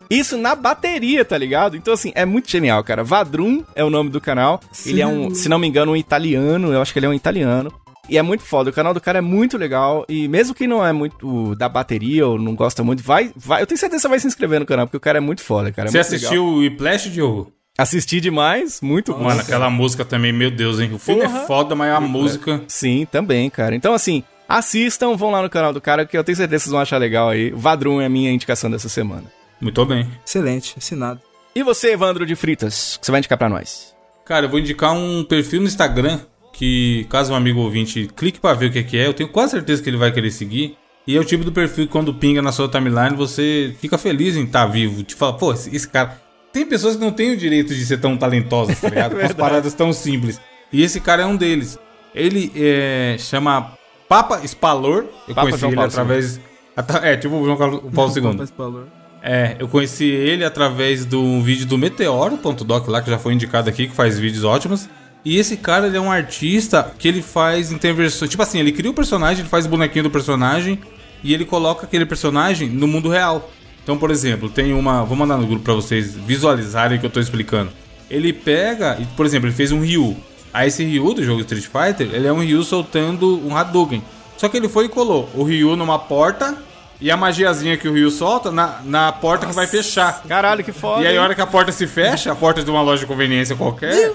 Isso na bateria, tá ligado? Então, assim, é muito genial, cara. Vadrum é o nome do canal. Ele é um, se não me engano, um italiano. Eu acho que ele é um italiano. E é muito foda. O canal do cara é muito legal. E mesmo quem não é muito da bateria ou não gosta muito, vai. vai eu tenho certeza que você vai se inscrever no canal, porque o cara é muito foda, cara. É Você muito legal. assistiu o Whiplash, Diogo? Assisti demais, muito bom. Mano, aquela música também, meu Deus, hein? O filme Porra. é foda, mas a música. Sim, também, cara. Então, assim, assistam, vão lá no canal do cara, que eu tenho certeza que vocês vão achar legal aí. Vadrum é a minha indicação dessa semana. Muito bem. Excelente, assinado. E você, Evandro de Fritas, o que você vai indicar pra nós? Cara, eu vou indicar um perfil no Instagram que, caso um amigo ouvinte clique pra ver o que é que é, eu tenho quase certeza que ele vai querer seguir. E é o tipo do perfil que quando pinga na sua timeline, você fica feliz em estar vivo. Te fala, pô, esse cara. Tem pessoas que não têm o direito de ser tão talentosas, tá ligado? Com (laughs) as paradas tão simples. E esse cara é um deles. Ele é, chama Papa Spalor. Eu Papa conheci João ele Paulo através. atra- É, tipo o João Carlos- o Paulo (laughs) II. É, eu conheci ele através do vídeo do Meteoro.doc lá, que já foi indicado aqui, que faz vídeos ótimos. E esse cara, ele é um artista que ele faz intervenções. Tipo assim, ele cria o personagem, ele faz o bonequinho do personagem e ele coloca aquele personagem no mundo real. Então, por exemplo, tem uma. Vou mandar no grupo pra vocês visualizarem o que eu tô explicando. Ele pega, e, por exemplo, ele fez um Ryu. Aí esse Ryu do jogo Street Fighter, ele é um Ryu soltando um Hadouken. Só que ele foi e colou o Ryu numa porta e a magiazinha que o Ryu solta na, na porta que vai fechar. Caralho, que foda. E aí, a hora que a porta se fecha, a porta de uma loja de conveniência qualquer.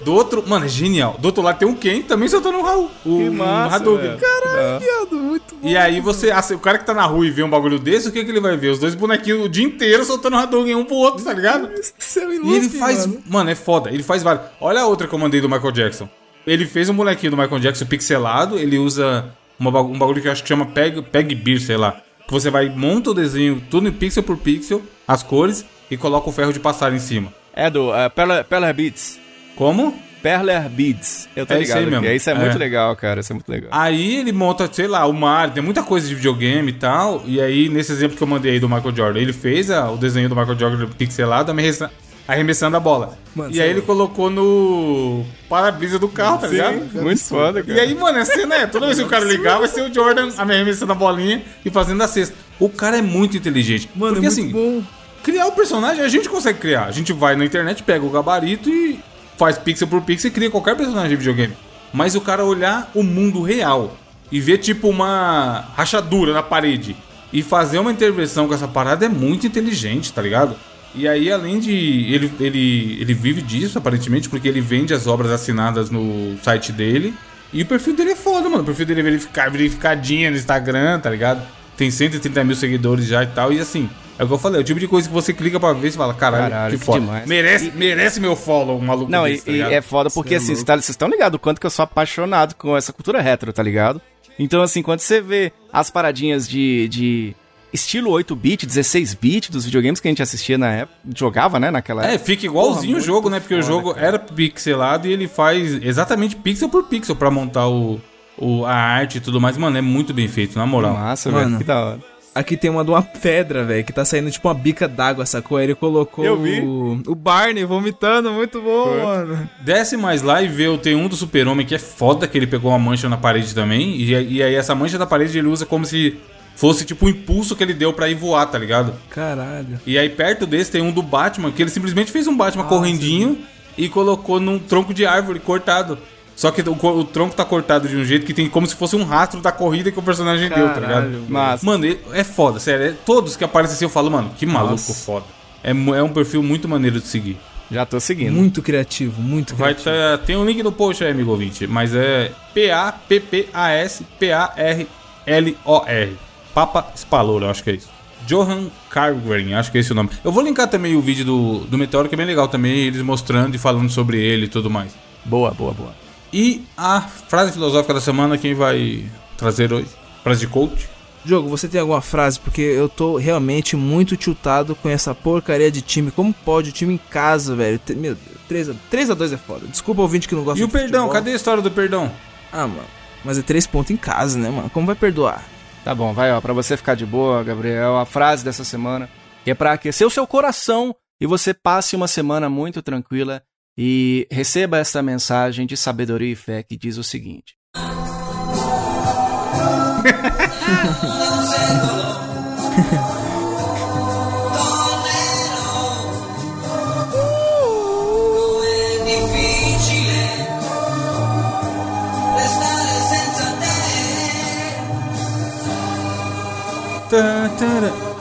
Do outro. Mano, é genial. Do outro lado tem um Ken também soltando um Raul. O Que um massa, Hadouken. velho. Viado, muito bom. E aí você. assim, o cara que tá na rua e vê um bagulho desse, o que, que ele vai ver? Os dois bonequinhos o dia inteiro soltando Hadouken um pro outro, tá ligado? Céu E ele ilustre, faz. mano. Mano. é foda. Ele faz vários. Olha a outra que eu mandei do Michael Jackson. Ele fez um bonequinho do Michael Jackson pixelado. Ele usa uma um bagulho que eu acho que chama Peg, Peg Beer, sei lá. Que você vai, monta o desenho tudo em pixel por pixel, as cores, e coloca o ferro de passar em cima. É do uh, Perler, Perler Beats. Como? Perler Beats. Eu tô É isso ligado. aí aqui. mesmo. Isso é, É. muito legal, cara. Isso é muito legal. Aí ele monta, sei lá, o Mario, tem muita coisa de videogame e tal. E aí, nesse exemplo que eu mandei aí do Michael Jordan, ele fez a- o desenho do Michael Jordan pixelado, arremessa- arremessando a bola. Mano, e aí sério. ele colocou no para-brisa do carro, tá ligado? muito foda, cara. E aí, mano, a cena é, toda vez que o cara ligar, vai ser o Jordan arremessando a bolinha e fazendo a cesta. O cara é muito inteligente. Mano, Porque é muito assim, bom. criar o personagem a gente consegue criar. A gente vai na internet, pega o gabarito e faz pixel por pixel e cria qualquer personagem de videogame. Mas o cara olhar o mundo real e ver tipo uma rachadura na parede e fazer uma intervenção com essa parada é muito inteligente, tá ligado? E aí, além de. Ele, ele, ele vive disso, aparentemente, porque ele vende as obras assinadas no site dele. E o perfil dele é foda, mano. O perfil dele é verificar, verificadinha no Instagram, tá ligado? Tem 130 mil seguidores já e tal. E assim, é o que eu falei, é o tipo de coisa que você clica pra ver e fala, caralho, Caralho, que foda. demais. Merece, merece meu follow, um maluco Não, e, desse, tá e é foda porque, Cê é assim, louco. cês tá- vocês estão ligados o quanto que eu sou apaixonado com essa cultura retro, tá ligado? Então, assim, quando você vê as paradinhas de, de estilo 8-bit, 16-bit dos videogames que a gente assistia na época, jogava, né, naquela É, época. fica igualzinho Porra, o jogo, né? Porque o jogo era pixelado e ele faz exatamente pixel por pixel pra montar o, o, a arte e tudo mais. Mano, é muito bem feito, na moral. Massa, Mano. velho, que da hora. Aqui tem uma de uma pedra, velho, que tá saindo tipo uma bica d'água, sacou? Aí ele colocou Eu vi. O, o Barney vomitando, muito bom, mano. Desce mais lá e vê o T1 do Super-Homem, que é foda, que ele pegou uma mancha na parede também. E, e aí essa mancha da parede ele usa como se fosse tipo o impulso que ele deu pra ir voar, tá ligado? Caralho. E aí perto desse tem um do Batman, que ele simplesmente fez um Batman correndinho e colocou num tronco de árvore cortado. Só que o, o tronco tá cortado de um jeito que tem como se fosse um rastro da corrida que o personagem deu, tá ligado? Caralho, Massa. Mano, é foda, sério. é- todos que aparecem assim eu falo, mano, que maluco Nossa. foda. É, é um perfil muito maneiro de seguir. Já tô seguindo. Muito criativo, muito Vai criativo. tá, tem um link no post aí, amigo ouvinte, mas é P-A-P-P-A-S-P-A-R-L-O-R. Papa Spalor, eu acho que é isso. Johan Cargren, acho que é esse o nome. Eu vou linkar também o vídeo do, do Meteoro, que é bem legal também, eles mostrando e falando sobre ele e tudo mais. Boa, boa, boa. E a frase filosófica da semana, quem vai trazer hoje? Frase de coach? Jogo, você tem alguma frase? Porque eu tô realmente muito tiltado com essa porcaria de time. Como pode o time em casa, velho? Meu Deus, 3x, 3x2 é foda. Desculpa ouvinte que não gosta E o de perdão? futebol. Cadê a história do perdão? Ah, mano. Mas é 3 pontos em casa, né, mano? Como vai perdoar? Tá bom, vai, ó, pra você ficar de boa, Gabriel, a frase dessa semana, é pra aquecer o seu coração e você passe uma semana muito tranquila e receba esta mensagem de sabedoria e fé que diz o seguinte: (laughs)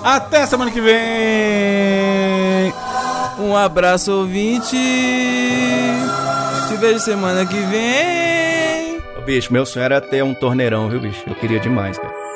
Até semana que vem! Um abraço, ouvinte! Te vejo semana que vem! Bicho, meu sonho era ter um torneirão, viu, bicho? Eu queria demais, cara.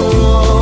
amor.